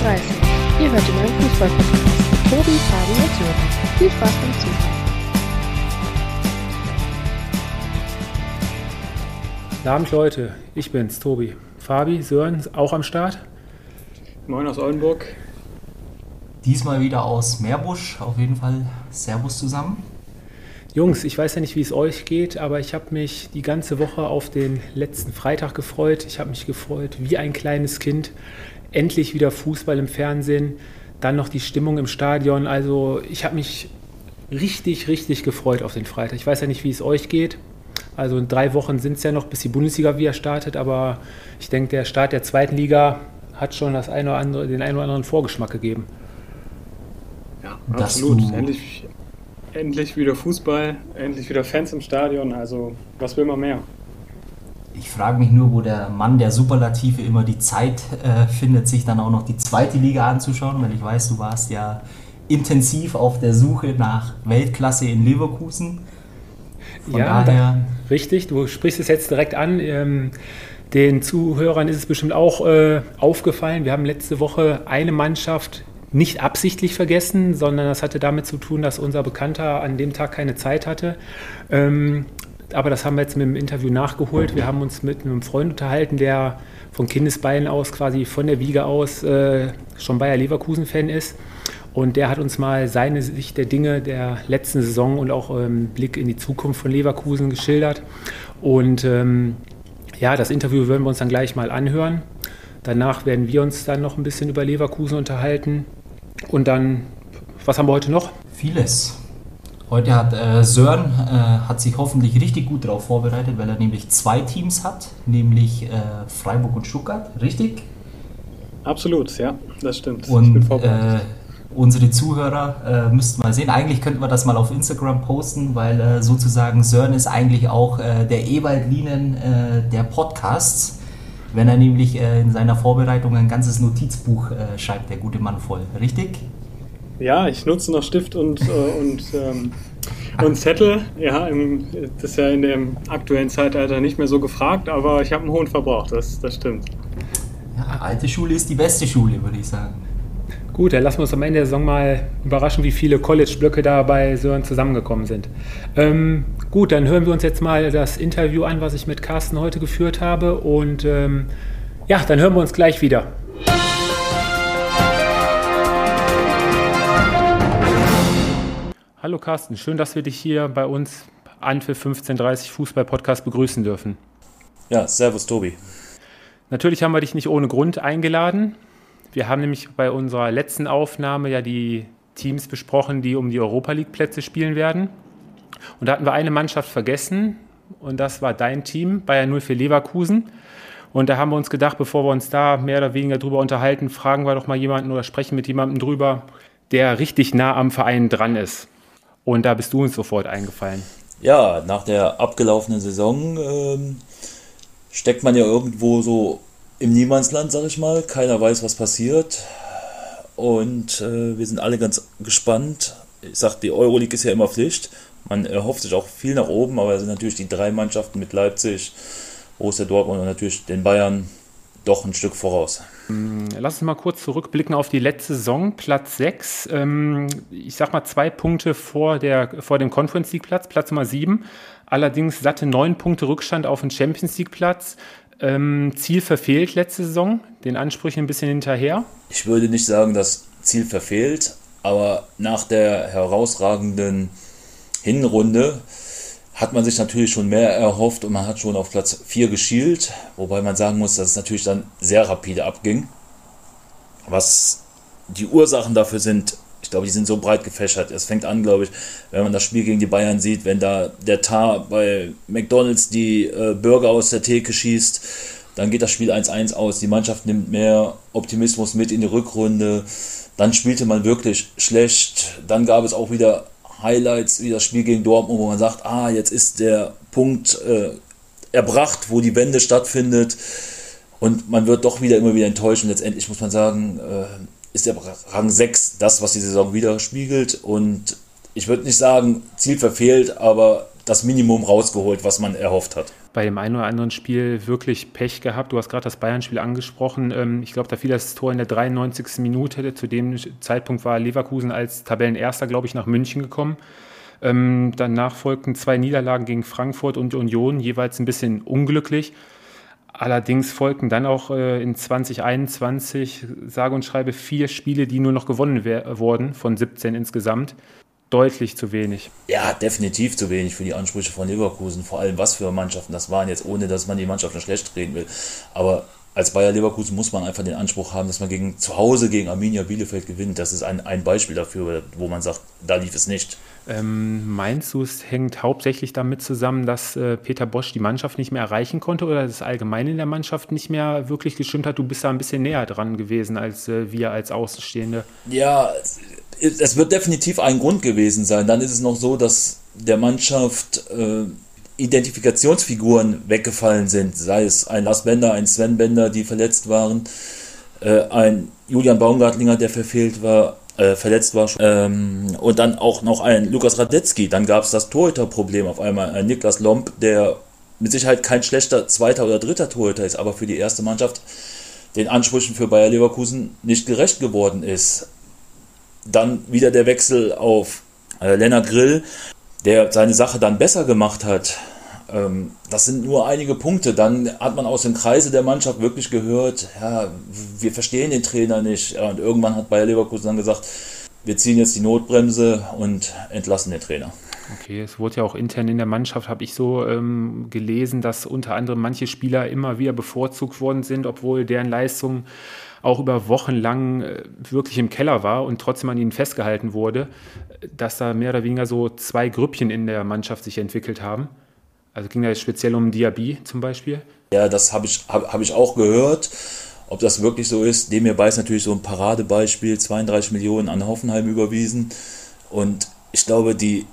Ihr hört den neuen Fußball-Podcast mit Tobi, Fabi und Sören. Viel Spaß beim Zuhören. Guten Abend, Leute. Ich bin's, Tobi. Fabi, Sören, auch am Start. Moin aus Oldenburg. Diesmal wieder aus Meerbusch. Auf jeden Fall Servus zusammen. Jungs, ich weiß ja nicht, wie es euch geht, aber ich habe mich die ganze Woche auf den letzten Freitag gefreut. Ich habe mich gefreut wie ein kleines Kind. Endlich wieder Fußball im Fernsehen, dann noch die Stimmung im Stadion. Also ich habe mich richtig, richtig gefreut auf den Freitag. Ich weiß ja nicht, wie es euch geht. Also in drei Wochen sind es ja noch, bis die Bundesliga wieder startet, aber ich denke, der Start der zweiten Liga hat schon das eine oder andere, den einen oder anderen Vorgeschmack gegeben. Ja, absolut. Endlich, endlich wieder Fußball, endlich wieder Fans im Stadion. Also, was will man mehr? Ich frage mich nur, wo der Mann der Superlative immer die Zeit äh, findet, sich dann auch noch die zweite Liga anzuschauen, weil ich weiß, du warst ja intensiv auf der Suche nach Weltklasse in Leverkusen. Von ja, daher richtig. Du sprichst es jetzt direkt an. Ähm, den Zuhörern ist es bestimmt auch äh, aufgefallen. Wir haben letzte Woche eine Mannschaft nicht absichtlich vergessen, sondern das hatte damit zu tun, dass unser Bekannter an dem Tag keine Zeit hatte. Ähm, aber das haben wir jetzt mit dem Interview nachgeholt. Wir haben uns mit einem Freund unterhalten, der von Kindesbeinen aus, quasi von der Wiege aus, äh, schon Bayer Leverkusen-Fan ist. Und der hat uns mal seine Sicht der Dinge der letzten Saison und auch ähm, Blick in die Zukunft von Leverkusen geschildert. Und ähm, ja, das Interview werden wir uns dann gleich mal anhören. Danach werden wir uns dann noch ein bisschen über Leverkusen unterhalten. Und dann, was haben wir heute noch? Vieles. Heute hat äh, Sören äh, hat sich hoffentlich richtig gut darauf vorbereitet, weil er nämlich zwei Teams hat, nämlich äh, Freiburg und Stuttgart, richtig? Absolut, ja, das stimmt. Und äh, unsere Zuhörer äh, müssten mal sehen. Eigentlich könnten wir das mal auf Instagram posten, weil äh, sozusagen Sören ist eigentlich auch der Ewald-Lienen äh, der Podcasts, wenn er nämlich in seiner Vorbereitung ein ganzes Notizbuch schreibt, der gute Mann voll. Richtig? Ja, ich nutze noch Stift und, und, ähm, und Zettel. Ja, im, das ist ja in dem aktuellen Zeitalter nicht mehr so gefragt, aber ich habe einen hohen Verbrauch, das, das stimmt. Ja, alte Schule ist die beste Schule, würde ich sagen. Gut, dann lassen wir uns am Ende der Saison mal überraschen, wie viele College-Blöcke da bei Sören zusammengekommen sind. Ähm, gut, dann hören wir uns jetzt mal das Interview an, was ich mit Carsten heute geführt habe. Und ähm, ja, dann hören wir uns gleich wieder. Hallo Carsten, schön, dass wir dich hier bei uns an für 1530 Fußball-Podcast begrüßen dürfen. Ja, servus Tobi. Natürlich haben wir dich nicht ohne Grund eingeladen. Wir haben nämlich bei unserer letzten Aufnahme ja die Teams besprochen, die um die Europa League-Plätze spielen werden. Und da hatten wir eine Mannschaft vergessen und das war dein Team, Bayern 04 Leverkusen. Und da haben wir uns gedacht, bevor wir uns da mehr oder weniger drüber unterhalten, fragen wir doch mal jemanden oder sprechen mit jemandem drüber, der richtig nah am Verein dran ist. Und da bist du uns sofort eingefallen. Ja, nach der abgelaufenen Saison ähm, steckt man ja irgendwo so im Niemandsland, sag ich mal. Keiner weiß, was passiert. Und äh, wir sind alle ganz gespannt. Ich sag, die Euroleague ist ja immer Pflicht. Man erhofft sich auch viel nach oben, aber es sind natürlich die drei Mannschaften mit Leipzig, Borussia Dortmund und natürlich den Bayern doch ein Stück voraus. Mm, lass uns mal kurz zurückblicken auf die letzte Saison, Platz 6. Ähm, ich sag mal zwei Punkte vor, der, vor dem Conference League Platz, Platz Nummer 7. Allerdings satte neun Punkte Rückstand auf den Champions League Platz. Ähm, Ziel verfehlt letzte Saison, den Ansprüchen ein bisschen hinterher? Ich würde nicht sagen, dass Ziel verfehlt, aber nach der herausragenden Hinrunde hat man sich natürlich schon mehr erhofft und man hat schon auf Platz 4 geschielt, wobei man sagen muss, dass es natürlich dann sehr rapide abging. Was die Ursachen dafür sind, ich glaube, die sind so breit gefächert. Es fängt an, glaube ich, wenn man das Spiel gegen die Bayern sieht, wenn da der Tar bei McDonalds die äh, Burger aus der Theke schießt, dann geht das Spiel 1-1 aus. Die Mannschaft nimmt mehr Optimismus mit in die Rückrunde. Dann spielte man wirklich schlecht. Dann gab es auch wieder Highlights, wie das Spiel gegen Dortmund, wo man sagt, ah, jetzt ist der Punkt äh, erbracht, wo die Wende stattfindet. Und man wird doch wieder immer wieder enttäuscht. Und letztendlich muss man sagen, äh, ist der Rang 6 das, was die Saison widerspiegelt. Und ich würde nicht sagen, Ziel verfehlt, aber das Minimum rausgeholt, was man erhofft hat. Bei dem einen oder anderen Spiel wirklich Pech gehabt. Du hast gerade das Bayern-Spiel angesprochen. Ähm, ich glaube, da fiel das Tor in der 93. Minute. Zu dem Zeitpunkt war Leverkusen als Tabellenerster, glaube ich, nach München gekommen. Ähm, danach folgten zwei Niederlagen gegen Frankfurt und Union, jeweils ein bisschen unglücklich. Allerdings folgten dann auch äh, in 2021, sage und schreibe, vier Spiele, die nur noch gewonnen wurden, von 17 insgesamt. Deutlich zu wenig. Ja, definitiv zu wenig für die Ansprüche von Leverkusen. Vor allem, was für Mannschaften das waren, jetzt ohne dass man die Mannschaften schlecht reden will. Aber als Bayer Leverkusen muss man einfach den Anspruch haben, dass man gegen, zu Hause gegen Arminia Bielefeld gewinnt. Das ist ein, ein Beispiel dafür, wo man sagt, da lief es nicht. Ähm, meinst du, es hängt hauptsächlich damit zusammen, dass äh, Peter Bosch die Mannschaft nicht mehr erreichen konnte oder dass es allgemein in der Mannschaft nicht mehr wirklich gestimmt hat? Du bist da ein bisschen näher dran gewesen als äh, wir als Außenstehende. Ja, es wird definitiv ein Grund gewesen sein. Dann ist es noch so, dass der Mannschaft äh, Identifikationsfiguren weggefallen sind. Sei es ein Lars Bender, ein Sven Bender, die verletzt waren, äh, ein Julian Baumgartlinger, der verfehlt war, äh, verletzt war. Ähm, und dann auch noch ein Lukas Radetzky. Dann gab es das Torhüterproblem auf einmal. Ein Niklas Lomp, der mit Sicherheit kein schlechter zweiter oder dritter Torhüter ist, aber für die erste Mannschaft den Ansprüchen für Bayer Leverkusen nicht gerecht geworden ist. Dann wieder der Wechsel auf äh, Lennart Grill, der seine Sache dann besser gemacht hat. Ähm, das sind nur einige Punkte. Dann hat man aus dem Kreise der Mannschaft wirklich gehört, ja, wir verstehen den Trainer nicht. Ja, und irgendwann hat Bayer Leverkusen dann gesagt, wir ziehen jetzt die Notbremse und entlassen den Trainer. Okay, es wurde ja auch intern in der Mannschaft, habe ich so ähm, gelesen, dass unter anderem manche Spieler immer wieder bevorzugt worden sind, obwohl deren Leistung auch über Wochen lang äh, wirklich im Keller war und trotzdem an ihnen festgehalten wurde, dass da mehr oder weniger so zwei Grüppchen in der Mannschaft sich entwickelt haben. Also ging da jetzt speziell um Diaby zum Beispiel? Ja, das habe ich, hab, hab ich auch gehört. Ob das wirklich so ist, dem hierbei ist natürlich so ein Paradebeispiel, 32 Millionen an Hoffenheim überwiesen. Und ich glaube, die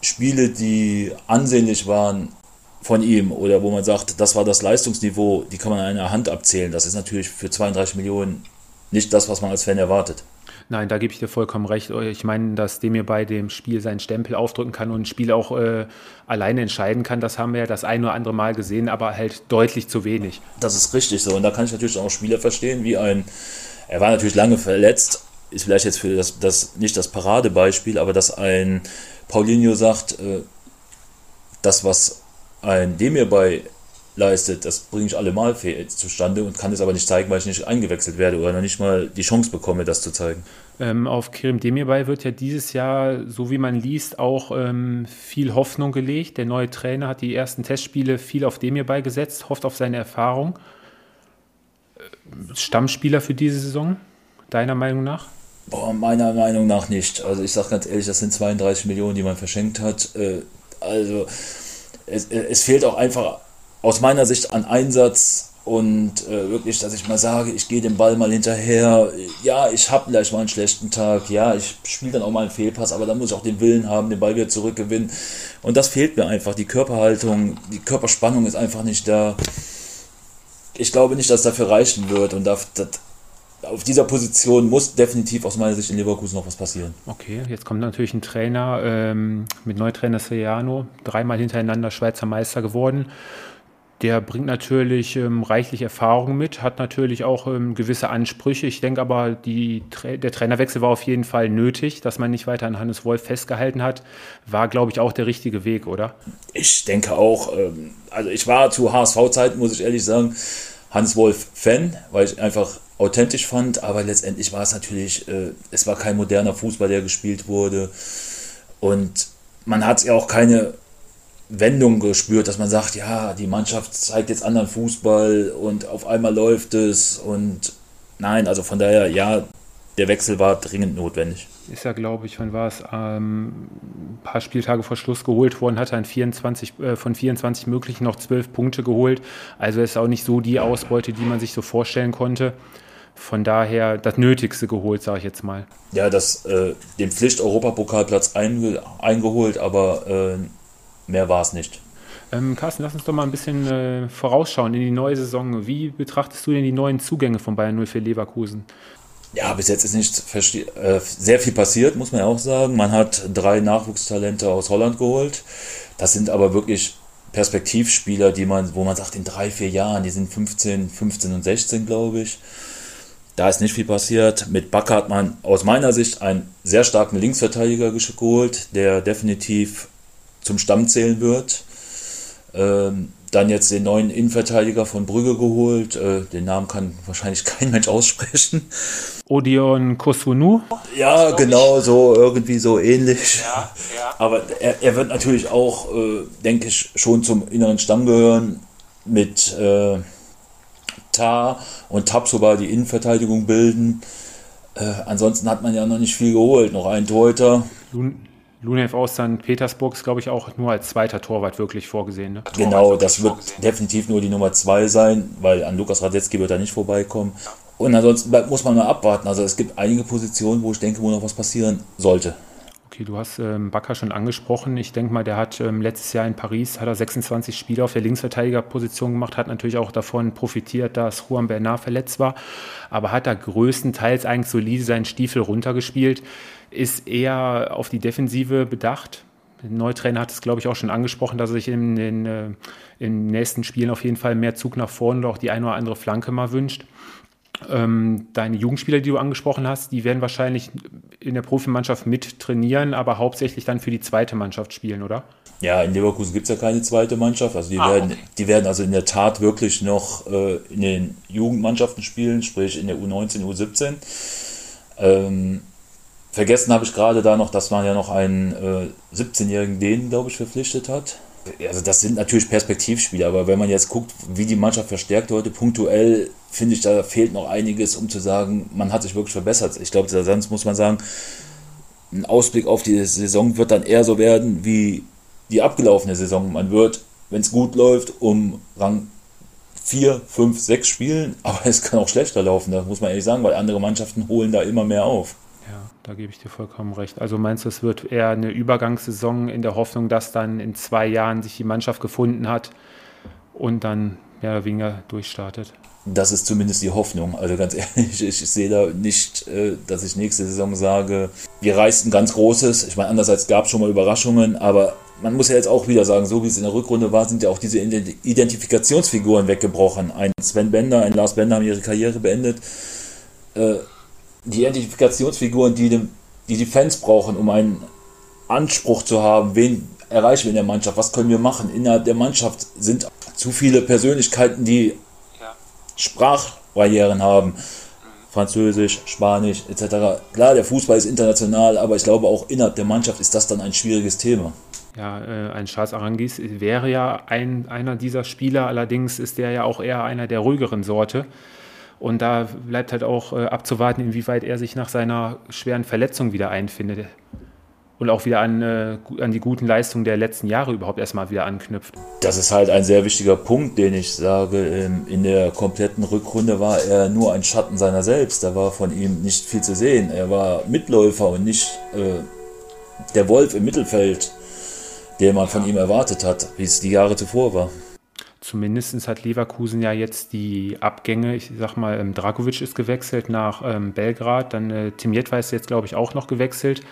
Spiele, die ansehnlich waren von ihm oder wo man sagt, das war das Leistungsniveau, die kann man an einer Hand abzählen. Das ist natürlich für 32 Millionen nicht das, was man als Fan erwartet. Nein, da gebe ich dir vollkommen recht. Ich meine, dass Demir bei dem Spiel seinen Stempel aufdrücken kann und ein Spiel auch äh, alleine entscheiden kann, das haben wir ja das ein oder andere Mal gesehen, aber halt deutlich zu wenig. Das ist richtig so. Und da kann ich natürlich auch Spieler verstehen, wie ein, er war natürlich lange verletzt, ist vielleicht jetzt für das, das nicht das Paradebeispiel, aber dass ein Paulinho sagt, äh, das, was ein Demir bei leistet, das bringe ich allemal zustande und kann es aber nicht zeigen, weil ich nicht eingewechselt werde oder noch nicht mal die Chance bekomme, das zu zeigen. Ähm, auf Kirim Demirbay wird ja dieses Jahr, so wie man liest, auch ähm, viel Hoffnung gelegt. Der neue Trainer hat die ersten Testspiele viel auf Demirbay gesetzt, hofft auf seine Erfahrung. Äh, Stammspieler für diese Saison, deiner Meinung nach? Boah, meiner Meinung nach nicht. Also ich sage ganz ehrlich, das sind 32 Millionen, die man verschenkt hat. Äh, also es, es fehlt auch einfach aus meiner Sicht an Einsatz und äh, wirklich, dass ich mal sage, ich gehe dem Ball mal hinterher. Ja, ich habe vielleicht mal einen schlechten Tag. Ja, ich spiele dann auch mal einen Fehlpass, aber dann muss ich auch den Willen haben, den Ball wieder zurückgewinnen. Und das fehlt mir einfach. Die Körperhaltung, die Körperspannung ist einfach nicht da. Ich glaube nicht, dass dafür reichen wird. Und das, das, auf dieser Position muss definitiv aus meiner Sicht in Leverkusen noch was passieren. Okay, jetzt kommt natürlich ein Trainer ähm, mit Neutrainer Seriano, dreimal hintereinander Schweizer Meister geworden der bringt natürlich ähm, reichlich Erfahrung mit, hat natürlich auch ähm, gewisse Ansprüche. Ich denke aber, die, der Trainerwechsel war auf jeden Fall nötig, dass man nicht weiter an Hannes Wolf festgehalten hat. War, glaube ich, auch der richtige Weg, oder? Ich denke auch. Ähm, also ich war zu HSV-Zeiten, muss ich ehrlich sagen, Hans Wolf Fan, weil ich einfach authentisch fand, aber letztendlich war es natürlich, äh, es war kein moderner Fußball, der gespielt wurde. Und man hat ja auch keine Wendung gespürt, dass man sagt, ja, die Mannschaft zeigt jetzt anderen Fußball und auf einmal läuft es und nein, also von daher, ja, der Wechsel war dringend notwendig. Ist ja, glaube ich, wann war es, ähm, ein paar Spieltage vor Schluss geholt worden, hat er 24, äh, von 24 möglichen noch 12 Punkte geholt. Also ist auch nicht so die Ausbeute, die man sich so vorstellen konnte. Von daher das Nötigste geholt, sage ich jetzt mal. Ja, das, äh, den Pflicht-Europapokalplatz einge eingeholt, aber äh, Mehr war es nicht. Ähm, Carsten, lass uns doch mal ein bisschen äh, vorausschauen in die neue Saison. Wie betrachtest du denn die neuen Zugänge von Bayern 04 Leverkusen? Ja, bis jetzt ist nicht äh, sehr viel passiert, muss man ja auch sagen. Man hat drei Nachwuchstalente aus Holland geholt. Das sind aber wirklich Perspektivspieler, die man, wo man sagt, in drei, vier Jahren, die sind 15, 15 und 16, glaube ich. Da ist nicht viel passiert. Mit Bakker hat man aus meiner Sicht einen sehr starken Linksverteidiger geholt, der definitiv zum Stamm zählen wird. Ähm, dann jetzt den neuen Innenverteidiger von Brügge geholt. Äh, den Namen kann wahrscheinlich kein Mensch aussprechen. Odion Kosunu? Ja, genau, so irgendwie so ähnlich. Ja, ja. Aber er, er, wird natürlich auch, äh, denke ich, schon zum inneren Stamm gehören mit äh, Tar und Tapsoba die Innenverteidigung bilden. Äh, ansonsten hat man ja noch nicht viel geholt. Noch ein Torhüter. Lunev aus St. Petersburg ist, glaube ich, auch nur als zweiter Torwart wirklich vorgesehen. Ne? Genau, das wird definitiv nur die Nummer zwei sein, weil an Lukas Radetzky wird er nicht vorbeikommen. Und ansonsten muss man mal abwarten. Also es gibt einige Positionen, wo ich denke, wo noch was passieren sollte. Okay, du hast ähm, Bakker schon angesprochen. Ich denke mal, der hat ähm, letztes Jahr in Paris hat er 26 Spiele auf der Linksverteidigerposition gemacht, hat natürlich auch davon profitiert, dass Juan Bernard verletzt war, aber hat da größtenteils eigentlich solide seinen Stiefel runtergespielt, ist eher auf die Defensive bedacht. Der Neutrainer hat es, glaube ich, auch schon angesprochen, dass er sich in den, äh, in nächsten Spielen auf jeden Fall mehr Zug nach vorne oder auch die eine oder andere Flanke mal wünscht. Ähm, deine Jugendspieler, die du angesprochen hast, die werden wahrscheinlich in der Profimannschaft mit trainieren, aber hauptsächlich dann für die zweite Mannschaft spielen, oder? Ja, in Leverkusen gibt es ja keine zweite Mannschaft. Also die, ah, werden, okay. die werden also in der Tat wirklich noch äh, in den Jugendmannschaften spielen, sprich in der U19, U17. Ähm, vergessen habe ich gerade da noch, dass man ja noch einen äh, 17-jährigen Dänen, glaube ich, verpflichtet hat. Also das sind natürlich Perspektivspiele, aber wenn man jetzt guckt, wie die Mannschaft verstärkt heute, punktuell finde ich, da fehlt noch einiges, um zu sagen, man hat sich wirklich verbessert. Ich glaube, sonst muss man sagen, ein Ausblick auf die Saison wird dann eher so werden wie die abgelaufene Saison. Man wird, wenn es gut läuft, um Rang 4, 5, 6 spielen, aber es kann auch schlechter laufen, das muss man ehrlich sagen, weil andere Mannschaften holen da immer mehr auf. Ja, da gebe ich dir vollkommen recht. Also meinst du, es wird eher eine Übergangssaison in der Hoffnung, dass dann in zwei Jahren sich die Mannschaft gefunden hat und dann mehr oder weniger durchstartet? Das ist zumindest die Hoffnung. Also ganz ehrlich, ich, sehe da nicht, äh, dass ich nächste Saison sage, wir reißen ganz Großes. Ich meine, andererseits gab es schon mal Überraschungen, aber man muss ja jetzt auch wieder sagen, so wie es in der Rückrunde war, sind ja auch diese Identifikationsfiguren weggebrochen. Ein Sven Bender, ein Lars Bender haben ihre Karriere beendet. Die Identifikationsfiguren, die, dem, die die Fans brauchen, um einen Anspruch zu haben, wen erreichen wir in der Mannschaft, was können wir machen. Innerhalb der Mannschaft sind zu viele Persönlichkeiten, die Sprachbarrieren haben. Französisch, Spanisch etc. Klar, der Fußball ist international, aber ich glaube auch innerhalb der Mannschaft ist das dann ein schwieriges Thema. Ja, äh, ein Charles Arangis wäre ja ein, einer dieser Spieler, allerdings ist der ja auch eher einer der ruhigeren Sorte. Und da bleibt halt auch äh, abzuwarten, inwieweit er sich nach seiner schweren Verletzung wieder einfindet und auch wieder an, äh, an die guten Leistungen der letzten Jahre überhaupt erstmal wieder anknüpft. Das ist halt ein sehr wichtiger Punkt, den ich sage. Ähm, in der kompletten Rückrunde war er nur ein Schatten seiner selbst. Da war von ihm nicht viel zu sehen. Er war Mitläufer und nicht äh, der Wolf im Mittelfeld, den man von ihm erwartet hat, wie es die Jahre zuvor war. Zumindest hat Leverkusen ja jetzt die Abgänge, ich sag mal, ähm, Dragovic ist gewechselt nach ähm, Belgrad, dann äh, Tim Jedwa ist jetzt, glaube ich, auch noch gewechselt.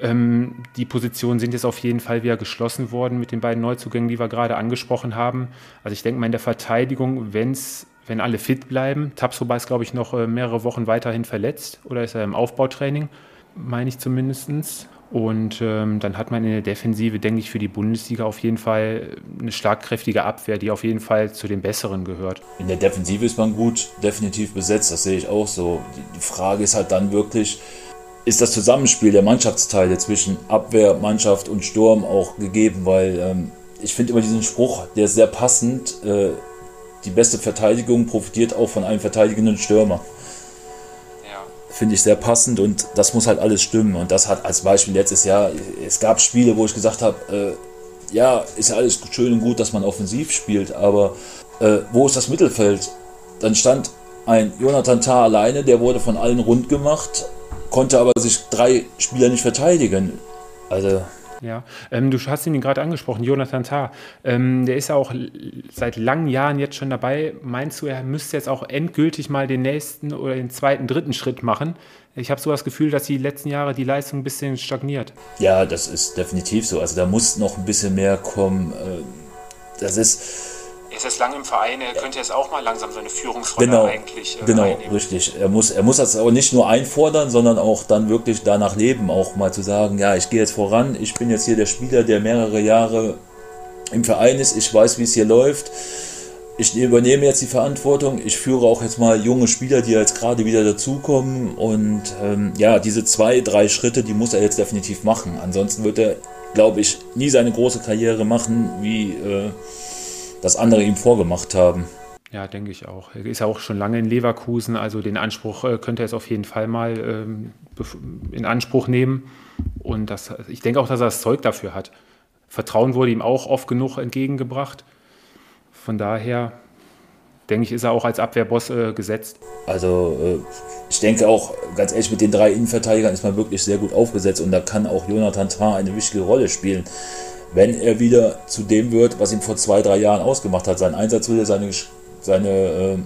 Ähm, die Positionen sind jetzt auf jeden Fall wieder geschlossen worden mit den beiden Neuzugängen, die wir gerade angesprochen haben. Also ich denke mal in der Verteidigung, wenn's, wenn alle fit bleiben, Tapsoba ist, glaube ich, noch äh, mehrere Wochen weiterhin verletzt oder ist er im Aufbautraining, meine ich zumindest. Und ähm, dann hat man in der Defensive, denke ich, für die Bundesliga auf jeden Fall eine schlagkräftige Abwehr, die auf jeden Fall zu den besseren gehört. In der Defensive ist man gut definitiv besetzt, das sehe ich auch so. Die Frage ist halt dann wirklich, ist das Zusammenspiel der Mannschaftsteile zwischen Abwehr, Mannschaft und Sturm auch gegeben, weil ähm, ich finde immer diesen Spruch, der ist sehr passend, äh, die beste Verteidigung profitiert auch von einem verteidigenden Stürmer. Finde ich sehr passend und das muss halt alles stimmen. Und das hat als Beispiel letztes Jahr, es gab Spiele, wo ich gesagt habe, äh, ja, ist ja alles schön und gut, dass man offensiv spielt, aber äh, wo ist das Mittelfeld? Dann stand ein Jonathan Tah alleine, der wurde von allen rund gemacht konnte aber sich drei Spieler nicht verteidigen. Also. Ja, ähm, du hast ihn gerade angesprochen, Jonathan Tah. Ähm, der ist ja auch seit langen Jahren jetzt schon dabei. Meinst du, er müsste jetzt auch endgültig mal den nächsten oder den zweiten, dritten Schritt machen? Ich habe so das Gefühl, dass die letzten Jahre die Leistung ein bisschen stagniert. Ja, das ist definitiv so. Also da muss noch ein bisschen mehr kommen. Äh, das ist. Er ist jetzt lange im Verein, er könnte jetzt auch mal langsam seine Führungsrolle genau, eigentlich äh, Genau, einnehmen. richtig. Er muss, er muss das auch nicht nur einfordern, sondern auch dann wirklich danach leben, auch mal zu sagen, ja, ich gehe jetzt voran, ich bin jetzt hier der Spieler, der mehrere Jahre im Verein ist, ich weiß, wie es hier läuft ich übernehme jetzt die Verantwortung. Ich führe auch jetzt mal junge Spieler, die jetzt gerade wieder dazukommen. Und ähm, ja, diese zwei, drei Schritte, die muss er jetzt definitiv machen. Ansonsten wird er, glaube ich, nie seine große Karriere machen, wie äh, das andere ihm vorgemacht haben. Ja, denke ich auch. Er ist ja auch schon lange in Leverkusen, also den Anspruch äh, könnte er es auf jeden Fall mal ähm, in Anspruch nehmen. Und das, ich denke auch, dass er das Zeug dafür hat. Vertrauen wurde ihm auch oft genug entgegengebracht. Von daher denke ich, ist er auch als Abwehrboss äh, gesetzt. Also äh, ich denke auch, ganz ehrlich, mit den drei Innenverteidigern ist man wirklich sehr gut aufgesetzt und da kann auch Jonathan Tah eine wichtige Rolle spielen. Wenn er wieder zu dem wird, was ihn vor zwei, drei Jahren ausgemacht hat, sein Einsatzwille, seine, seine äh,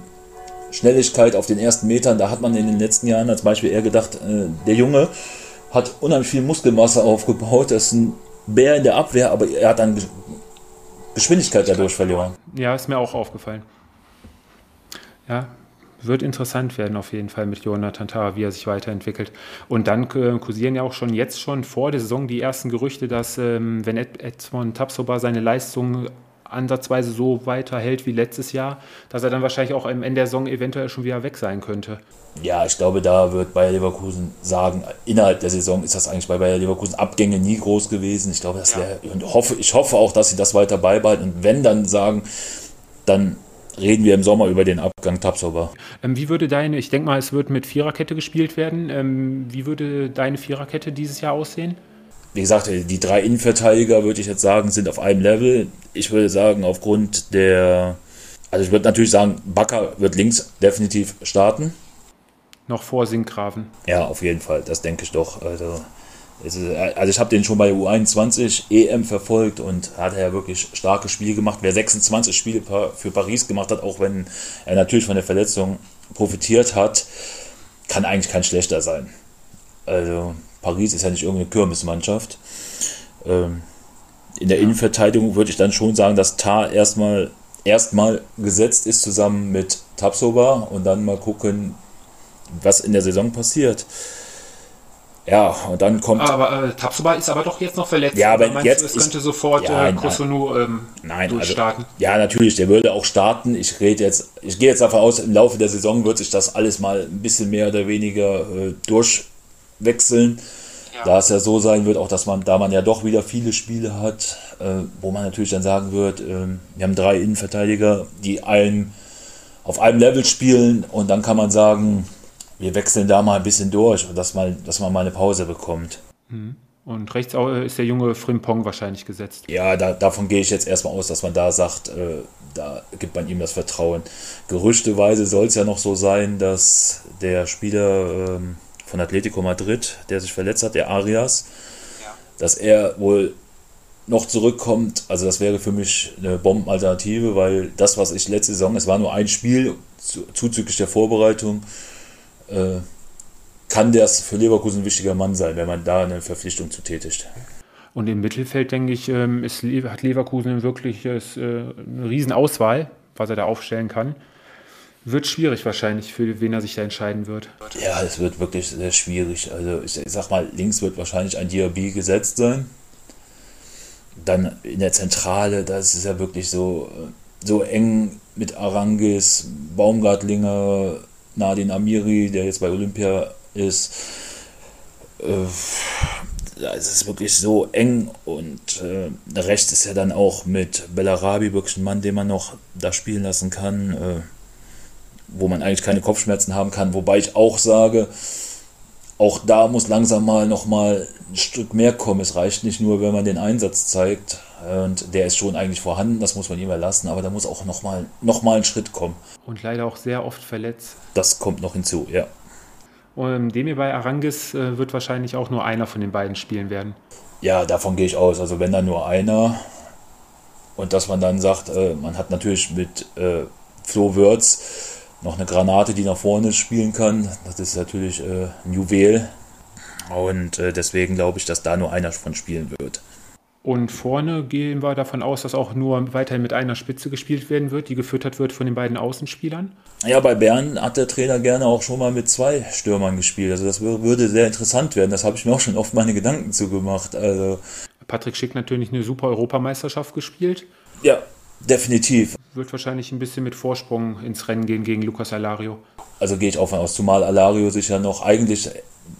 Schnelligkeit auf den ersten Metern, da hat man in den letzten Jahren als Beispiel eher gedacht, äh, der Junge hat unheimlich viel Muskelmasse aufgebaut, ist ein Bär in der Abwehr, aber er hat dann Geschwindigkeit dadurch verloren. Ja, ist mir auch aufgefallen. Ja, wird interessant werden auf jeden Fall mit Jonathan Tara, wie er sich weiterentwickelt. Und dann äh, kursieren ja auch schon jetzt schon vor der Saison die ersten Gerüchte, dass ähm, wenn Ed Edmond Tapsoba seine Leistung ansatzweise so weiterhält wie letztes Jahr, dass er dann wahrscheinlich auch am Ende der Saison eventuell schon wieder weg sein könnte. Ja, ich glaube, da wird Bayer Leverkusen sagen, innerhalb der Saison ist das eigentlich bei Bayer Leverkusen Abgänge nie groß gewesen. Ich glaube, das wäre, und hoffe, ich hoffe auch, dass sie das weiter beibehalten. Und wenn dann sagen, dann reden wir im Sommer über den Abgang Tapsoba. Ähm, wie würde deine, ich denke mal, es wird mit Viererkette gespielt werden. Ähm, wie würde deine Viererkette dieses Jahr aussehen? Wie gesagt, die drei Innenverteidiger, würde ich jetzt sagen, sind auf einem Level. Ich würde sagen, aufgrund der, also ich würde natürlich sagen, Bakker wird links definitiv starten. Noch vor Sinkgraven. Ja, auf jeden Fall, das denke ich doch. Also, also ich habe den schon bei U21 EM verfolgt und hat er ja wirklich starkes Spiel gemacht. Wer 26 Spiele für Paris gemacht hat, auch wenn er natürlich von der Verletzung profitiert hat, kann eigentlich kein schlechter sein. Also Paris ist ja nicht irgendeine Kirmesmannschaft. Ähm, in der Innenverteidigung würde ich dann schon sagen, dass Tar erstmal erstmal gesetzt ist zusammen mit Tapsoba und dann mal gucken, was in der Saison passiert. Ja, und dann kommt. Aber äh, Tapsoba ist aber doch jetzt noch verletzt. Ja, aber meinst jetzt du, es könnte ist, sofort ja, äh, Kosunu ähm, nein, also, durchstarten. Also, ja, natürlich, der würde auch starten. Ich rede jetzt, ich gehe jetzt davon aus, im Laufe der Saison wird sich das alles mal ein bisschen mehr oder weniger äh, durchwechseln. Ja. Da es ja so sein wird, auch dass man, da man ja doch wieder viele Spiele hat, äh, wo man natürlich dann sagen wird, äh, wir haben drei Innenverteidiger, die allen auf einem Level spielen und dann kann man sagen, wir wechseln da mal ein bisschen durch, dass, mal, dass man mal eine Pause bekommt. Mhm. Und rechts ist der junge Frimpong wahrscheinlich gesetzt. Ja, da, davon gehe ich jetzt erstmal aus, dass man da sagt, äh, da gibt man ihm das Vertrauen. Gerüchteweise soll es ja noch so sein, dass der Spieler ähm, von Atletico Madrid, der sich verletzt hat, der Arias, ja. dass er wohl noch zurückkommt. Also das wäre für mich eine Bombenalternative, weil das, was ich letzte Saison, es war nur ein Spiel, zuzüglich der Vorbereitung, äh, kann das für Leverkusen ein wichtiger Mann sein, wenn man da eine Verpflichtung zu tätigt. Und im Mittelfeld, denke ich, ähm, ist, hat Leverkusen wirklich äh, eine Riesenauswahl, was er da aufstellen kann. Wird schwierig wahrscheinlich, für wen er sich da entscheiden wird. Ja, es wird wirklich sehr schwierig. Also ich sag mal, links wird wahrscheinlich ein Diaby gesetzt sein. Dann in der Zentrale, das ist ja wirklich so, äh, so eng mit Arangis, Baumgartlinger, Nadine Amiri, der jetzt bei Olympia ist. Äh, es ist wirklich so eng und äh, rechts ist ja dann auch mit Bellarabi wirklich ein Mann, den man noch da spielen lassen kann, äh, wo man eigentlich keine Kopfschmerzen haben kann. Wobei ich auch sage, auch da muss langsam mal noch mal ein Stück mehr kommen. Es reicht nicht nur, wenn man den Einsatz zeigt. Und der ist schon eigentlich vorhanden, das muss man ihm erlassen, aber da muss auch noch mal, noch mal ein Schritt kommen. Und leider auch sehr oft verletzt. Das kommt noch hinzu, ja. Und dem bei Arangis äh, wird wahrscheinlich auch nur einer von den beiden spielen werden. Ja, davon gehe ich aus. Also wenn dann nur einer und dass man dann sagt, äh, man hat natürlich mit äh, Flo Würz noch eine Granate, die nach vorne spielen kann. Das ist natürlich äh, ein Juwel. Und äh, deswegen glaube ich, dass da nur einer von spielen wird. Und vorne gehen wir davon aus, dass auch nur weiterhin mit einer Spitze gespielt werden wird, die gefüttert wird von den beiden Außenspielern. Ja, bei Bern hat der Trainer gerne auch schon mal mit zwei Stürmern gespielt. Also das würde sehr interessant werden. Das habe ich mir auch schon oft meine Gedanken zu gemacht. Also Patrick Schick natürlich eine super Europameisterschaft gespielt. Ja, definitiv. Wird wahrscheinlich ein bisschen mit Vorsprung ins Rennen gehen gegen Lucas Alario. Also gehe ich auch von aus, zumal Alario sich ja noch eigentlich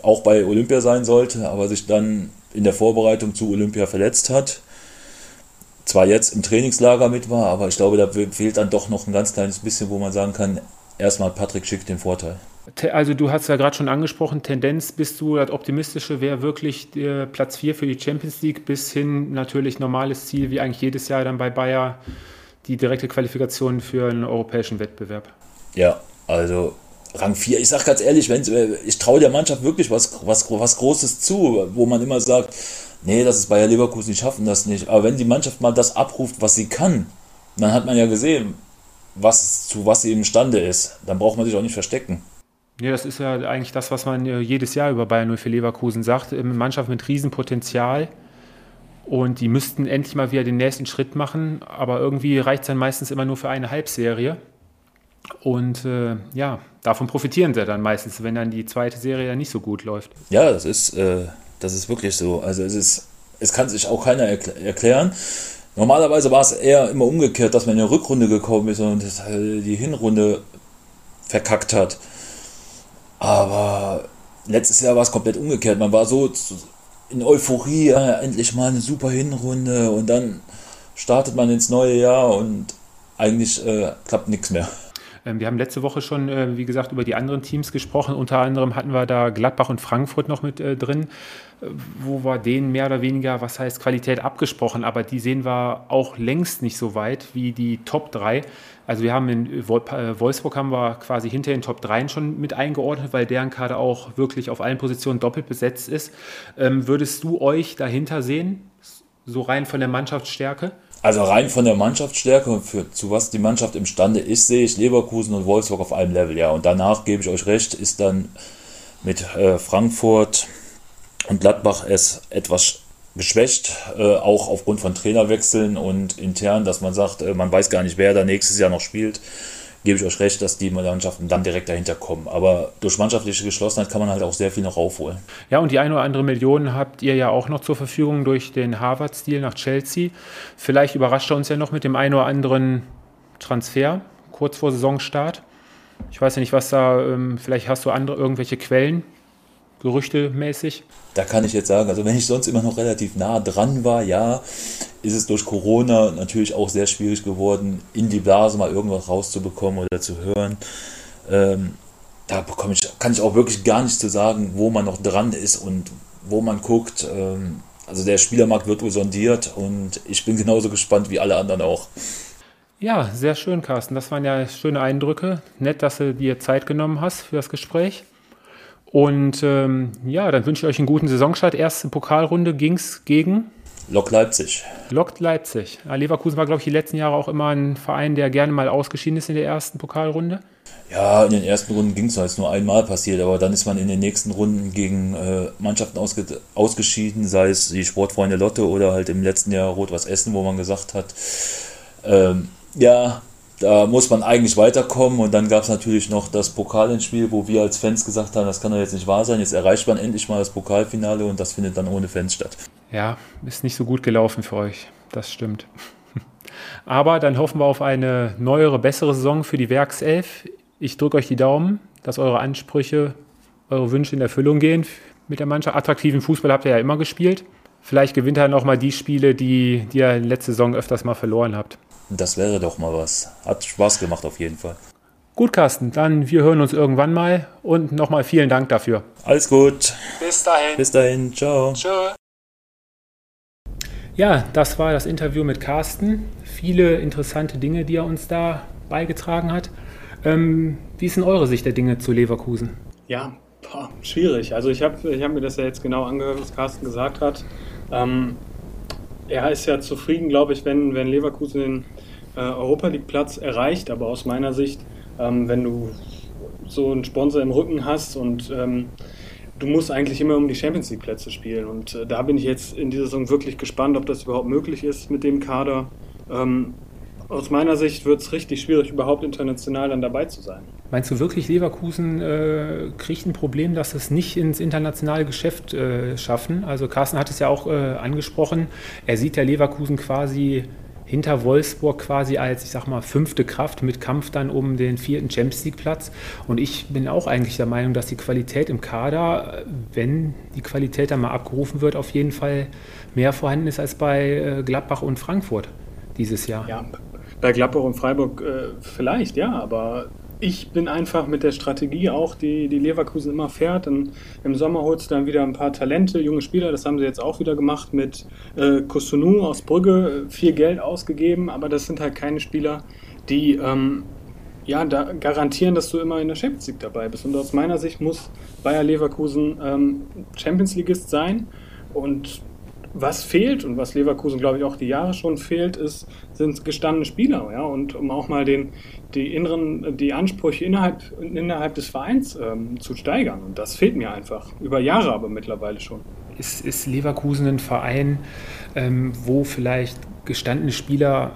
auch bei Olympia sein sollte, aber sich dann in der Vorbereitung zu Olympia verletzt hat. Zwar jetzt im Trainingslager mit war, aber ich glaube, da fehlt dann doch noch ein ganz kleines bisschen, wo man sagen kann, erstmal Patrick Schick den Vorteil. Also du hast ja gerade schon angesprochen, Tendenz bist du, das Optimistische wäre wirklich der Platz 4 für die Champions League bis hin natürlich normales Ziel, wie eigentlich jedes Jahr dann bei Bayer, die direkte Qualifikation für einen europäischen Wettbewerb. Ja, also Rang 4, ich sage ganz ehrlich, wenn, ich traue der Mannschaft wirklich was, was, was Großes zu, wo man immer sagt, nee, das ist Bayer Leverkusen, die schaffen das nicht. Aber wenn die Mannschaft mal das abruft, was sie kann, dann hat man ja gesehen, was, zu was sie imstande ist. Dann braucht man sich auch nicht verstecken. Ja, das ist ja eigentlich das, was man jedes Jahr über Bayern 04 Leverkusen sagt. Eine Mannschaft mit Riesenpotenzial. Und die müssten endlich mal wieder den nächsten Schritt machen. Aber irgendwie reicht es dann meistens immer nur für eine Halbserie. Und äh, ja, davon profitieren sie dann meistens, wenn dann die zweite Serie dann nicht so gut läuft. Ja, das ist, äh, das ist wirklich so. Also es ist, es kann sich auch keiner erkl erklären. Normalerweise war es eher immer umgekehrt, dass man in der Rückrunde gekommen ist und die Hinrunde verkackt hat. Aber letztes Jahr war es komplett umgekehrt. Man war so in Euphorie, ja, endlich mal eine super Hinrunde und dann startet man ins neue Jahr und eigentlich äh, klappt nichts mehr. Ähm, wir haben letzte Woche schon, äh, wie gesagt, über die anderen Teams gesprochen. Unter anderem hatten wir da Gladbach und Frankfurt noch mit äh, drin, äh, wo wir denen mehr oder weniger, was heißt Qualität abgesprochen, aber die sehen wir auch längst nicht so weit wie die Top 3. Also wir haben in Wolfsburg haben wir quasi hinter den Top 3 schon mit eingeordnet, weil deren Kader auch wirklich auf allen Positionen doppelt besetzt ist. Ähm, würdest du euch dahinter sehen, so rein von der Mannschaftsstärke? Also rein von der Mannschaftsstärke und für, zu was die Mannschaft imstande ist, sehe ich Leverkusen und Wolfsburg auf einem Level, ja. Und danach gebe ich euch recht, ist dann mit äh, Frankfurt und Gladbach es etwas geschwächt, äh, auch aufgrund von Trainerwechseln und intern, dass man sagt, äh, man weiß gar nicht, wer da nächstes Jahr noch spielt gebe ich euch recht, dass die Mannschaften dann direkt dahinter kommen. Aber durch mannschaftliche Geschlossenheit kann man halt auch sehr viel noch aufholen. Ja, und die eine oder andere Million habt ihr ja auch noch zur Verfügung durch den Harvard-Stil nach Chelsea. Vielleicht überrascht er uns ja noch mit dem einen oder anderen Transfer kurz vor Saisonstart. Ich weiß ja nicht, was da, ähm, vielleicht hast du andere irgendwelche Quellen, gerüchtemäßig? Da kann ich jetzt sagen, also wenn ich sonst immer noch relativ nah dran war, ja, ist es durch Corona natürlich auch sehr schwierig geworden, in die Blase mal irgendwas rauszubekommen oder zu hören. Ähm, da bekomme ich, kann ich auch wirklich gar nicht zu sagen, wo man noch dran ist und wo man guckt. Ähm, also der Spielermarkt wird wohl sondiert und ich bin genauso gespannt wie alle anderen auch. Ja, sehr schön, Carsten. Das waren ja schöne Eindrücke. Nett, dass du dir Zeit genommen hast für das Gespräch. Und ähm, ja, dann wünsche ich euch einen guten Saisonstart. Erste Pokalrunde ging es gegen Lok Leipzig. Lok Leipzig. Ja, Leverkusen war, glaube ich, die letzten Jahre auch immer ein Verein, der gerne mal ausgeschieden ist in der ersten Pokalrunde. Ja, in den ersten Runden ging es halt nur einmal passiert, aber dann ist man in den nächsten Runden gegen äh, Mannschaften ausge ausgeschieden, sei es die Sportfreunde Lotte oder halt im letzten Jahr Rot-Was Essen, wo man gesagt hat, ähm, ja, da muss man eigentlich weiterkommen und dann gab es natürlich noch das Pokalendspiel, wo wir als Fans gesagt haben, das kann doch jetzt nicht wahr sein, jetzt erreicht man endlich mal das Pokalfinale und das findet dann ohne Fans statt. Ja, ist nicht so gut gelaufen für euch, das stimmt. Aber dann hoffen wir auf eine neuere, bessere Saison für die Werkself. Ich drücke euch die Daumen, dass eure Ansprüche, eure Wünsche in Erfüllung gehen mit der Mannschaft. Attraktiven Fußball habt ihr ja immer gespielt. Vielleicht gewinnt er noch mal die Spiele, die, die ihr letzte Saison öfters mal verloren habt. Das wäre doch mal was. Hat Spaß gemacht auf jeden Fall. Gut, Carsten, dann wir hören uns irgendwann mal und nochmal vielen Dank dafür. Alles gut. Bis dahin. Bis dahin. Ciao. Tschö. Ja, das war das Interview mit Carsten. Viele interessante Dinge, die er uns da beigetragen hat. Ähm, wie ist denn eure Sicht der Dinge zu Leverkusen? Ja, boah, schwierig. Also ich habe ich hab mir das ja jetzt genau angehört, was Carsten gesagt hat. Ähm, er ist ja zufrieden, glaube ich, wenn, wenn Leverkusen den äh, Europa League Platz erreicht. Aber aus meiner Sicht, ähm, wenn du so einen Sponsor im Rücken hast und ähm, du musst eigentlich immer um die Champions League Plätze spielen. Und äh, da bin ich jetzt in dieser Saison wirklich gespannt, ob das überhaupt möglich ist mit dem Kader. Ähm, aus meiner Sicht wird es richtig schwierig, überhaupt international dann dabei zu sein. Meinst du wirklich, Leverkusen äh, kriegt ein Problem, dass es nicht ins internationale Geschäft äh, schaffen? Also Carsten hat es ja auch äh, angesprochen. Er sieht ja Leverkusen quasi hinter Wolfsburg quasi als, ich sag mal, fünfte Kraft mit Kampf dann um den vierten Champions League Platz. Und ich bin auch eigentlich der Meinung, dass die Qualität im Kader, wenn die Qualität dann mal abgerufen wird, auf jeden Fall mehr vorhanden ist als bei äh, Gladbach und Frankfurt dieses Jahr. Ja, bei Gladbach und Freiburg äh, vielleicht, ja, aber ich bin einfach mit der Strategie auch, die, die Leverkusen immer fährt. Und Im Sommer holst du dann wieder ein paar Talente, junge Spieler. Das haben sie jetzt auch wieder gemacht mit äh, Kosunu aus Brügge. Viel Geld ausgegeben, aber das sind halt keine Spieler, die ähm, ja, da garantieren, dass du immer in der Champions League dabei bist. Und aus meiner Sicht muss Bayer Leverkusen ähm, Champions Leagueist sein. Und was fehlt und was Leverkusen, glaube ich, auch die Jahre schon fehlt, ist, sind gestandene Spieler. Ja? Und um auch mal den, die inneren, die Ansprüche innerhalb, innerhalb des Vereins ähm, zu steigern. Und das fehlt mir einfach. Über Jahre aber mittlerweile schon. Ist, ist Leverkusen ein Verein, ähm, wo vielleicht gestandene Spieler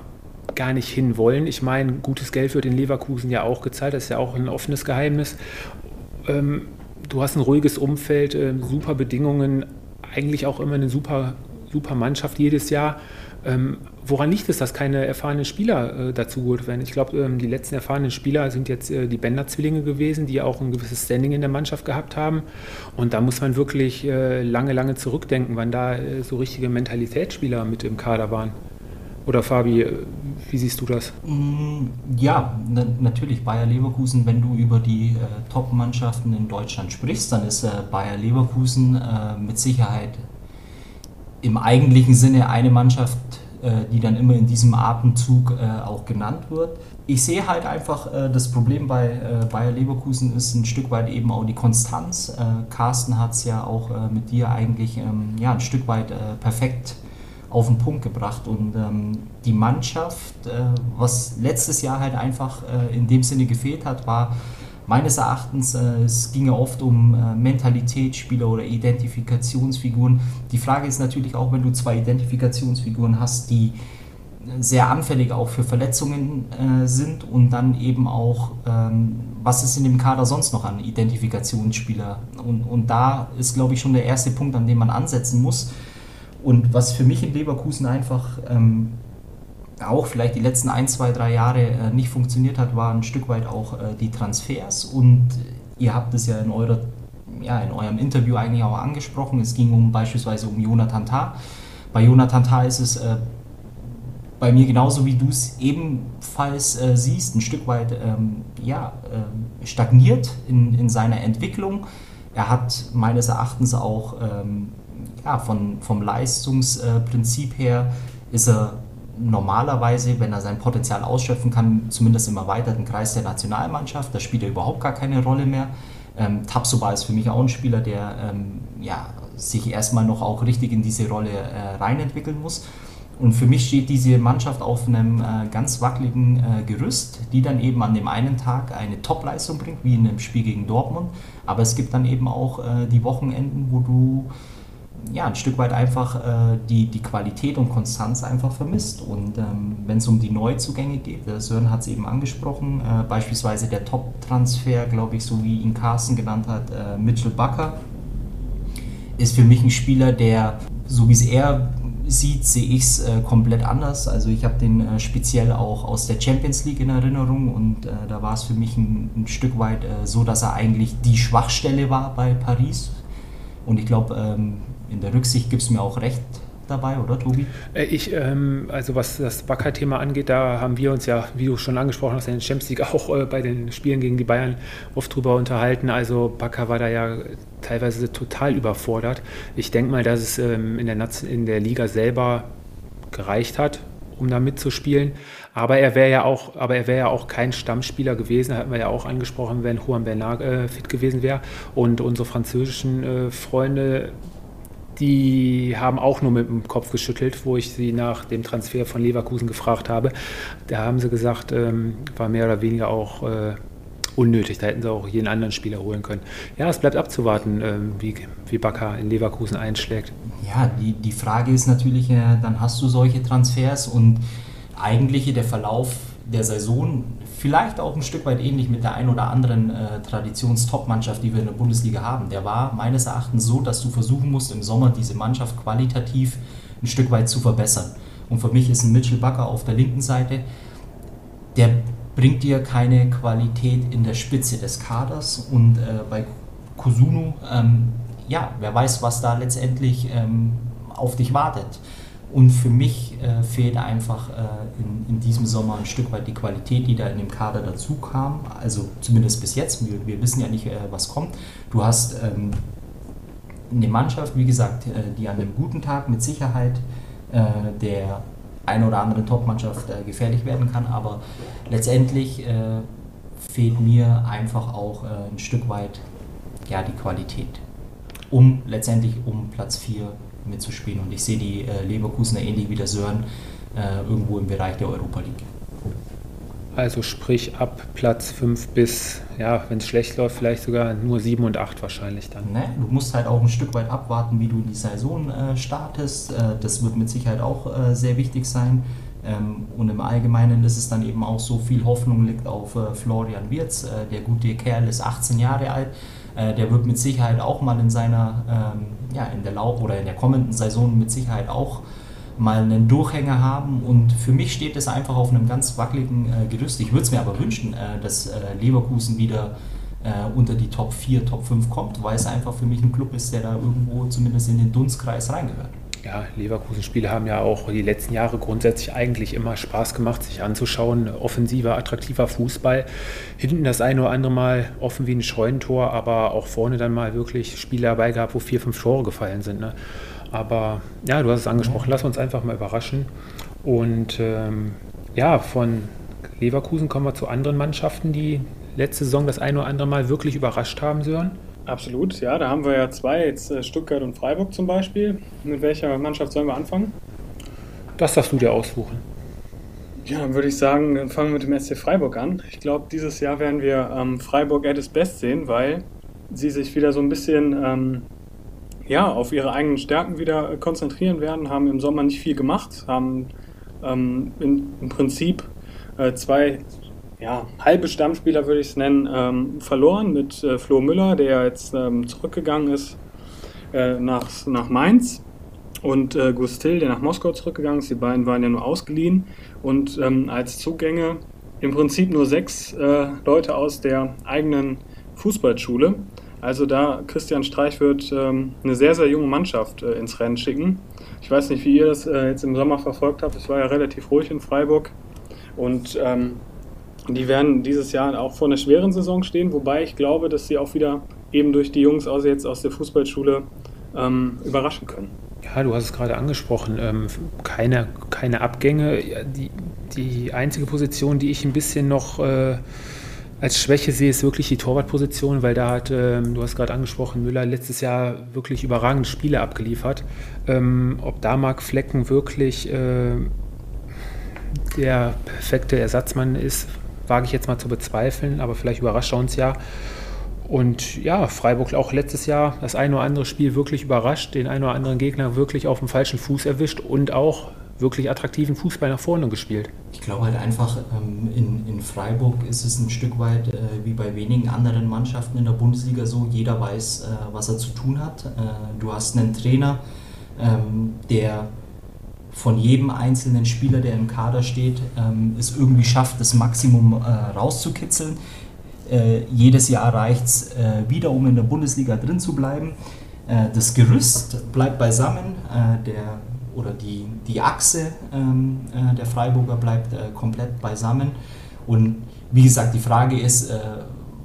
gar nicht hinwollen? Ich meine, gutes Geld wird in Leverkusen ja auch gezahlt, das ist ja auch ein offenes Geheimnis. Ähm, du hast ein ruhiges Umfeld, äh, super Bedingungen, eigentlich auch immer eine super, super Mannschaft jedes Jahr. Woran liegt es, dass keine erfahrenen Spieler äh, dazu geholt werden? Ich glaube, ähm, die letzten erfahrenen Spieler sind jetzt äh, die Bender-Zwillinge gewesen, die auch ein gewisses Standing in der Mannschaft gehabt haben. Und da muss man wirklich äh, lange, lange zurückdenken, wann da äh, so richtige Mentalitätsspieler mit im Kader waren. Oder Fabi, äh, wie siehst du das? Mm, ja, na, natürlich Bayer Leverkusen, wenn du über die äh, Top-Mannschaften in Deutschland sprichst, dann ist äh, Bayer Leverkusen äh, mit Sicherheit im eigentlichen Sinne eine Mannschaft, die dann immer in diesem Atemzug äh, auch genannt wird. Ich sehe halt einfach, das Problem bei Bayer Leverkusen ist ein Stück weit eben auch die Konstanz. Carsten hat es ja auch mit dir eigentlich ähm, ja, ein Stück weit perfekt auf den Punkt gebracht. Und ähm, die Mannschaft, äh, was letztes Jahr halt einfach äh, in dem Sinne gefehlt hat, war meines Erachtens, äh, es ging oft um äh, Mentalitätsspieler oder Identifikationsfiguren. Die Frage ist natürlich auch, wenn du zwei Identifikationsfiguren hast, die sehr anfällig auch für Verletzungen äh, sind und dann eben auch, ähm, was ist in dem Kader sonst noch an Identifikationsspieler? Und, und da ist, glaube ich, schon der erste Punkt, an dem man ansetzen muss und was für mich in Leverkusen einfach ähm, auch vielleicht die letzten ein, zwei, drei Jahre äh, nicht funktioniert hat, waren ein Stück weit auch äh, die Transfers. Und ihr habt es ja in, eurer, ja in eurem Interview eigentlich auch angesprochen. Es ging um beispielsweise um Jonathan Tah. Bei Jonathan Tah ist es äh, bei mir genauso wie du es ebenfalls äh, siehst, ein Stück weit ähm, ja, äh, stagniert in, in seiner Entwicklung. Er hat meines Erachtens auch ähm, ja, von, vom Leistungsprinzip her ist er normalerweise, wenn er sein Potenzial ausschöpfen kann, zumindest im erweiterten Kreis der Nationalmannschaft. Da spielt er überhaupt gar keine Rolle mehr. Ähm, Tabsoba ist für mich auch ein Spieler, der ähm, ja, sich erstmal noch auch richtig in diese Rolle äh, reinentwickeln muss. Und für mich steht diese Mannschaft auf einem äh, ganz wackeligen äh, Gerüst, die dann eben an dem einen Tag eine Top-Leistung bringt, wie in dem Spiel gegen Dortmund. Aber es gibt dann eben auch äh, die Wochenenden, wo du ja, ein Stück weit einfach äh, die, die Qualität und Konstanz einfach vermisst. Und ähm, wenn es um die Neuzugänge geht, der Sören hat es eben angesprochen, äh, beispielsweise der Top-Transfer, glaube ich, so wie ihn Carsten genannt hat, äh, Mitchell Bucker, ist für mich ein Spieler, der, so wie es er sieht, sehe ich es äh, komplett anders. Also ich habe den äh, speziell auch aus der Champions League in Erinnerung und äh, da war es für mich ein, ein Stück weit äh, so, dass er eigentlich die Schwachstelle war bei Paris. Und ich glaube, ähm, in der Rücksicht gibt es mir auch recht dabei, oder Tobi? Äh, ich, ähm, also was das Bakker-Thema angeht, da haben wir uns ja, wie du schon angesprochen hast, in den Champions League auch äh, bei den Spielen gegen die Bayern oft drüber unterhalten. Also Bakker war da ja teilweise total überfordert. Ich denke mal, dass es ähm, in, der in der Liga selber gereicht hat, um da mitzuspielen. Aber er wäre ja auch, aber er wäre ja auch kein Stammspieler gewesen, hatten wir ja auch angesprochen, wenn Juan Bernard äh, fit gewesen wäre. Und unsere französischen äh, Freunde die haben auch nur mit dem Kopf geschüttelt, wo ich sie nach dem Transfer von Leverkusen gefragt habe. Da haben sie gesagt, ähm, war mehr oder weniger auch äh, unnötig. Da hätten sie auch jeden anderen Spieler holen können. Ja, es bleibt abzuwarten, ähm, wie, wie Bakker in Leverkusen einschlägt. Ja, die, die Frage ist natürlich, äh, dann hast du solche Transfers und eigentlich der Verlauf der Saison vielleicht auch ein Stück weit ähnlich mit der ein oder anderen äh, Traditionstop-Mannschaft, die wir in der Bundesliga haben. Der war meines Erachtens so, dass du versuchen musst, im Sommer diese Mannschaft qualitativ ein Stück weit zu verbessern. Und für mich ist ein Mitchell Bakker auf der linken Seite, der bringt dir keine Qualität in der Spitze des Kaders und äh, bei Kusunu, ähm, ja, wer weiß, was da letztendlich ähm, auf dich wartet. Und für mich äh, fehlt einfach äh, in, in, diesem Sommer ein Stück weit die Qualität, die da in dem Kader dazu kam. Also zumindest bis jetzt. Wir, wir wissen ja nicht, äh, was kommt. Du hast ähm, eine Mannschaft, wie gesagt, äh, die an einem guten Tag mit Sicherheit äh, der ein oder anderen Top-Mannschaft äh, gefährlich werden kann. Aber letztendlich fehlt mir einfach auch ein Stück weit ja, die Qualität, um letztendlich um Platz 4 mitzuspielen. Und ich sehe die äh, Leverkusener ähnlich wie der Sören äh, irgendwo im Bereich der Europa League. Also sprich ab Platz 5 bis, ja, wenn es schlecht läuft, vielleicht sogar nur 7 und 8 wahrscheinlich dann. Ne? Du musst halt auch ein Stück weit abwarten, wie du in die Saison äh, startest. Äh, das wird mit Sicherheit auch äh, sehr wichtig sein. Ähm, und im Allgemeinen ist es dann eben auch so, viel Hoffnung liegt auf äh, Florian Wirz. Der gute Kerl ist 18 Jahre alt. Äh, der wird mit Sicherheit auch mal in seiner, ähm, ja, in der Lauf oder in der kommenden Saison mit Sicherheit auch mal einen Durchhänger haben. Und für mich steht es einfach auf einem ganz wackeligen äh, Gerüst. Ich würde es mir aber wünschen, äh, dass äh, Leverkusen wieder äh, unter die Top 4, Top 5 kommt, weil es einfach für mich ein Club ist, der da irgendwo zumindest in den Dunstkreis reingehört ja, Leverkusen-Spiele haben ja auch die letzten Jahre grundsätzlich eigentlich immer Spaß gemacht, sich anzuschauen. Offensiver, attraktiver Fußball. Hinten das eine oder andere Mal offen wie ein Scheunentor, aber auch vorne dann mal wirklich Spiele dabei gehabt, wo vier, fünf Tore gefallen sind. Ne? Aber ja, du hast es angesprochen, lass uns einfach mal überraschen. Und ähm, ja, von Leverkusen kommen wir zu anderen Mannschaften, die letzte Saison das eine oder andere Mal wirklich überrascht haben, Sören. Absolut, ja, da haben wir ja zwei, jetzt äh, Stuttgart und Freiburg zum Beispiel. Mit welcher Mannschaft sollen wir anfangen? Das darfst du dir aussuchen. Ja, dann würde ich sagen, dann fangen wir mit dem SC Freiburg an. Ich glaube, dieses Jahr werden wir ähm, Freiburg at its best sehen, weil sie sich wieder so ein bisschen ähm, ja, auf ihre eigenen Stärken wieder äh, konzentrieren werden, haben im Sommer nicht viel gemacht, haben ähm, in, im Prinzip äh, zwei ja, halbe Stammspieler würde ich es nennen, ähm, verloren mit äh, Flo Müller, der jetzt ähm, zurückgegangen ist äh, nach, nach Mainz und äh, Gustil, der nach Moskau zurückgegangen ist. Die beiden waren ja nur ausgeliehen und ähm, als Zugänge im Prinzip nur sechs äh, Leute aus der eigenen Fußballschule. Also da Christian Streich wird ähm, eine sehr, sehr junge Mannschaft äh, ins Rennen schicken. Ich weiß nicht, wie ihr das äh, jetzt im Sommer verfolgt habt. Es war ja relativ ruhig in Freiburg und ähm, die werden dieses Jahr auch vor einer schweren Saison stehen, wobei ich glaube, dass sie auch wieder eben durch die Jungs aus jetzt aus der Fußballschule ähm, überraschen können. Ja, du hast es gerade angesprochen, ähm, keine, keine Abgänge. Die, die einzige Position, die ich ein bisschen noch äh, als Schwäche sehe, ist wirklich die Torwartposition, weil da hat, ähm, du hast gerade angesprochen, Müller letztes Jahr wirklich überragende Spiele abgeliefert. Ähm, ob da Marc Flecken wirklich äh, der perfekte Ersatzmann ist, wage ich jetzt mal zu bezweifeln, aber vielleicht überrascht er uns ja. Und ja, Freiburg auch letztes Jahr das ein oder andere Spiel wirklich überrascht, den einen oder anderen Gegner wirklich auf dem falschen Fuß erwischt und auch wirklich attraktiven Fußball nach vorne gespielt. Ich glaube halt einfach, ähm, in, in Freiburg ist es ein Stück weit äh, wie bei wenigen anderen Mannschaften in der Bundesliga so, jeder weiß, äh, was er zu tun hat. Äh, du hast einen Trainer, ähm, der von jedem einzelnen Spieler, der im Kader steht, ähm, es irgendwie schafft, das Maximum äh, rauszukitzeln. Äh, jedes Jahr reicht es äh, wieder, um in der Bundesliga drin zu bleiben. Äh, das Gerüst bleibt beisammen, äh, der, oder die, die Achse ähm, äh, der Freiburger bleibt komplett beisammen. Und wie gesagt, die Frage ist,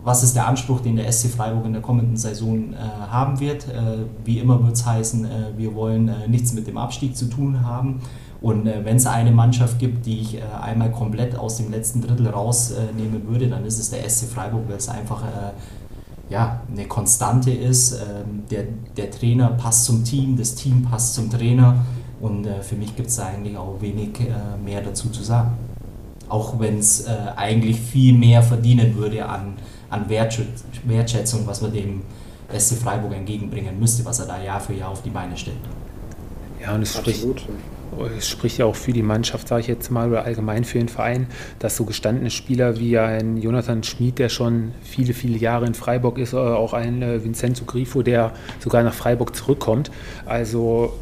was ist der Anspruch, den der SC Freiburg in der kommenden Saison äh, haben wird. Äh, wie immer wird es heißen, äh, wir wollen äh, nichts mit dem Abstieg zu tun haben. Und äh, wenn es eine Mannschaft gibt, die ich äh, einmal komplett aus dem letzten Drittel rausnehmen würde, dann ist es der SC Freiburg, weil es einfach ja, eine Konstante ist. Ähm, der, der Trainer passt zum Team, das Team passt zum Trainer. Und für mich gibt es eigentlich auch wenig mehr dazu zu sagen. Auch wenn es eigentlich viel mehr verdienen würde an an Wertschätzung, was man dem SC Freiburg entgegenbringen müsste, was er da Jahr für Jahr auf die Beine stellt. Ja, und es spricht, es spricht ja auch für die Mannschaft, sage ich jetzt mal, oder allgemein für den Verein, dass so gestandene Spieler wie ein Jonathan Schmid, der schon viele, viele Jahre in Freiburg ist, oder auch ein äh, Vincenzo Grifo, der sogar nach Freiburg zurückkommt. Also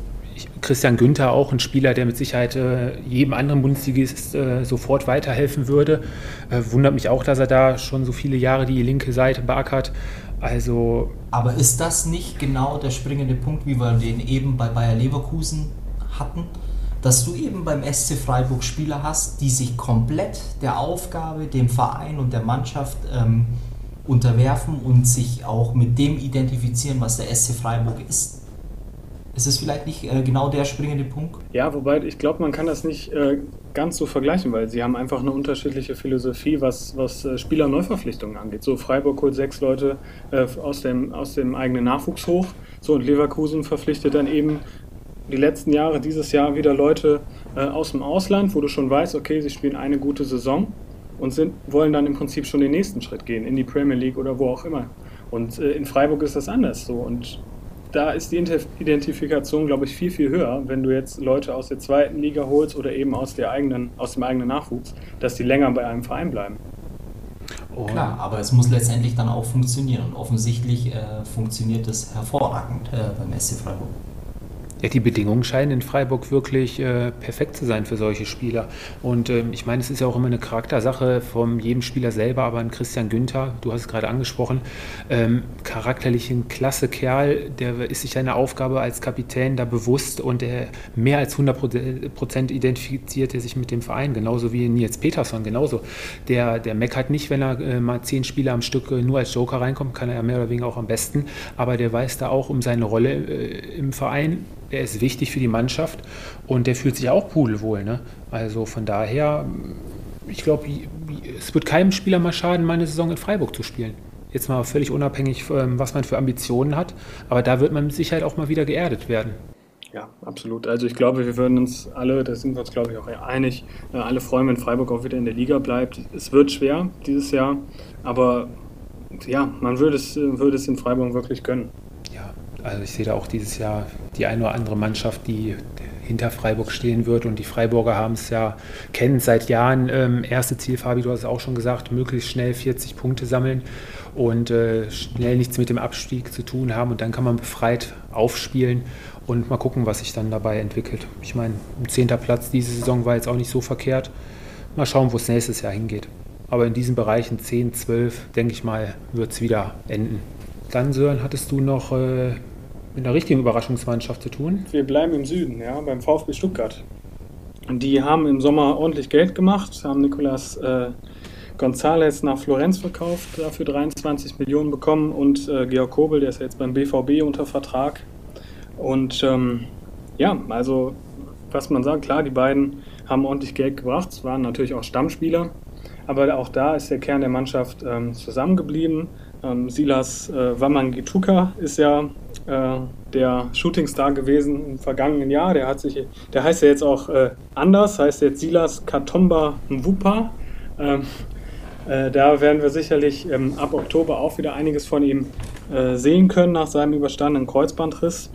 Christian Günther auch ein Spieler, der mit Sicherheit äh, jedem anderen Bundesligist äh, sofort weiterhelfen würde. Äh, wundert mich auch, dass er da schon so viele Jahre die linke Seite beackert. Also. Aber ist das nicht genau der springende Punkt, wie wir den eben bei Bayer Leverkusen hatten? Dass du eben beim SC Freiburg Spieler hast, die sich komplett der Aufgabe, dem Verein und der Mannschaft ähm, unterwerfen und sich auch mit dem identifizieren, was der SC Freiburg ist. Ist es vielleicht nicht äh, genau der springende Punkt? Ja, wobei ich glaube, man kann das nicht äh, ganz so vergleichen, weil sie haben einfach eine unterschiedliche Philosophie, was, was äh, Spielerneuverpflichtungen angeht. So Freiburg holt sechs Leute äh, aus, dem, aus dem eigenen Nachwuchs hoch. So und Leverkusen verpflichtet dann eben die letzten Jahre, dieses Jahr wieder Leute äh, aus dem Ausland, wo du schon weißt, okay, sie spielen eine gute Saison und sind, wollen dann im Prinzip schon den nächsten Schritt gehen, in die Premier League oder wo auch immer. Und äh, in Freiburg ist das anders so. Und da ist die Identifikation, glaube ich, viel, viel höher, wenn du jetzt Leute aus der zweiten Liga holst oder eben aus, der eigenen, aus dem eigenen Nachwuchs, dass die länger bei einem Verein bleiben. Oh. Klar, aber es muss letztendlich dann auch funktionieren und offensichtlich äh, funktioniert es hervorragend äh, beim SC Freiburg. Ja, die Bedingungen scheinen in Freiburg wirklich äh, perfekt zu sein für solche Spieler. Und ähm, ich meine, es ist ja auch immer eine Charaktersache von jedem Spieler selber, aber ein Christian Günther, du hast es gerade angesprochen, ähm, charakterlich ein klasse Kerl, der ist sich seiner Aufgabe als Kapitän da bewusst und der mehr als 100 Prozent identifiziert er sich mit dem Verein, genauso wie Nils Peterson, genauso. Der, der meckert nicht, wenn er äh, mal zehn Spieler am Stück äh, nur als Joker reinkommt, kann er ja mehr oder weniger auch am besten, aber der weiß da auch um seine Rolle äh, im Verein der ist wichtig für die Mannschaft und der fühlt sich auch pudelwohl. Ne? Also von daher, ich glaube, es wird keinem Spieler mal schaden, mal eine Saison in Freiburg zu spielen. Jetzt mal völlig unabhängig, ähm, was man für Ambitionen hat. Aber da wird man mit Sicherheit auch mal wieder geerdet werden. Ja, absolut. Also ich glaube, wir würden uns alle, da sind wir uns glaube ich auch einig, äh, alle freuen, wenn Freiburg auch wieder in der Liga bleibt. Es wird schwer dieses Jahr, aber ja, man würde es, würde es in Freiburg wirklich gönnen. Also ich sehe da auch dieses Jahr die eine oder andere Mannschaft, die hinter Freiburg stehen wird. Und die Freiburger haben es ja, kennen seit Jahren. Ähm, erste Ziel, Fabi, du hast es auch schon gesagt, möglichst schnell 40 Punkte sammeln und äh, schnell nichts mit dem Abstieg zu tun haben. Und dann kann man befreit aufspielen und mal gucken, was sich dann dabei entwickelt. Ich meine, ein zehnter Platz diese Saison war jetzt auch nicht so verkehrt. Mal schauen, wo es nächstes Jahr hingeht. Aber in diesen Bereichen 10, 12, denke ich mal, wird es wieder enden. Dann, Sören, hattest du noch äh, mit einer richtigen Überraschungsmannschaft zu tun? Wir bleiben im Süden, ja, beim VfB Stuttgart. Die haben im Sommer ordentlich Geld gemacht, haben Nicolas äh, González nach Florenz verkauft, dafür 23 Millionen bekommen und äh, Georg Kobel, der ist ja jetzt beim BVB unter Vertrag. Und ähm, ja, also was man sagt, klar, die beiden haben ordentlich Geld gebracht, waren natürlich auch Stammspieler, aber auch da ist der Kern der Mannschaft ähm, zusammengeblieben. Ähm, Silas äh, Wamangituka ist ja äh, der Shootingstar gewesen im vergangenen Jahr. Der hat sich, der heißt ja jetzt auch äh, anders, heißt jetzt Silas Katomba Mvupa. Ähm, äh, da werden wir sicherlich ähm, ab Oktober auch wieder einiges von ihm äh, sehen können nach seinem überstandenen Kreuzbandriss.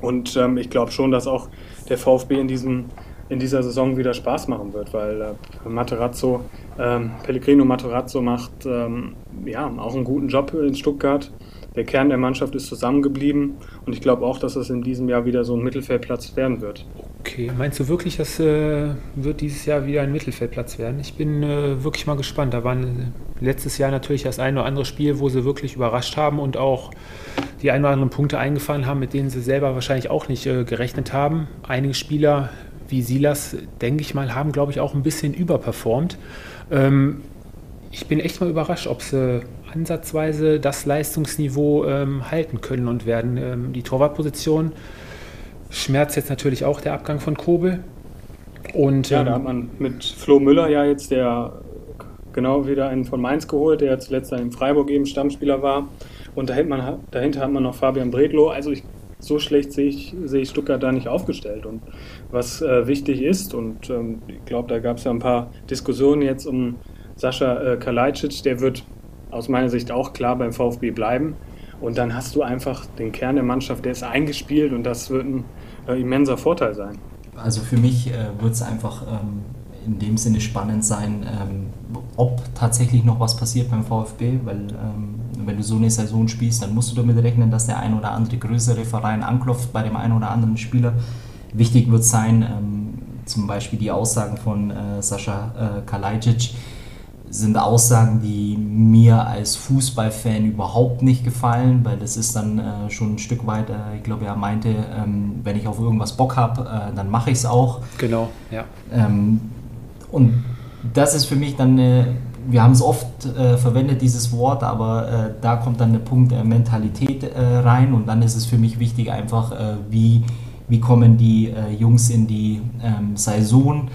Und ähm, ich glaube schon, dass auch der VfB in diesem in dieser Saison wieder Spaß machen wird, weil äh, Materazzo, ähm, Pellegrino Materazzo macht ähm, ja auch einen guten Job in Stuttgart. Der Kern der Mannschaft ist zusammengeblieben und ich glaube auch, dass es in diesem Jahr wieder so ein Mittelfeldplatz werden wird. Okay, meinst du wirklich, das äh, wird dieses Jahr wieder ein Mittelfeldplatz werden? Ich bin äh, wirklich mal gespannt. Da waren letztes Jahr natürlich das ein oder andere Spiel, wo sie wirklich überrascht haben und auch die ein oder anderen Punkte eingefahren haben, mit denen sie selber wahrscheinlich auch nicht äh, gerechnet haben. Einige Spieler wie Silas, denke ich mal, haben, glaube ich, auch ein bisschen überperformt. Ähm, ich bin echt mal überrascht, ob sie ansatzweise das Leistungsniveau ähm, halten können und werden. Ähm, die Torwartposition schmerzt jetzt natürlich auch der Abgang von Kobel. Und, ja, da ähm, hat man mit Flo Müller ja jetzt der genau wieder einen von Mainz geholt, der zuletzt dann in Freiburg eben Stammspieler war. Und dahinter, man, dahinter hat man noch Fabian Bredlow. Also ich, so schlecht sehe ich, sehe ich Stuttgart da nicht aufgestellt. Und was äh, wichtig ist, und ähm, ich glaube, da gab es ja ein paar Diskussionen jetzt um Sascha äh, Kalajdzic, der wird aus meiner Sicht auch klar beim VfB bleiben. Und dann hast du einfach den Kern der Mannschaft, der ist eingespielt und das wird ein äh, immenser Vorteil sein. Also für mich äh, wird es einfach ähm, in dem Sinne spannend sein, ähm, ob tatsächlich noch was passiert beim VfB, weil ähm, wenn du so eine Saison spielst, dann musst du damit rechnen, dass der ein oder andere größere Verein anklopft bei dem einen oder anderen Spieler. Wichtig wird sein, ähm, zum Beispiel die Aussagen von äh, Sascha äh, Kalajdzic, sind Aussagen, die mir als Fußballfan überhaupt nicht gefallen, weil das ist dann äh, schon ein Stück weit, äh, ich glaube, er meinte, ähm, wenn ich auf irgendwas Bock habe, äh, dann mache ich es auch. Genau, ja. Ähm, und das ist für mich dann eine, wir haben es oft äh, verwendet, dieses Wort, aber äh, da kommt dann der Punkt der Mentalität äh, rein und dann ist es für mich wichtig einfach, wie, wie kommen die Jungs in die ähm, Saison,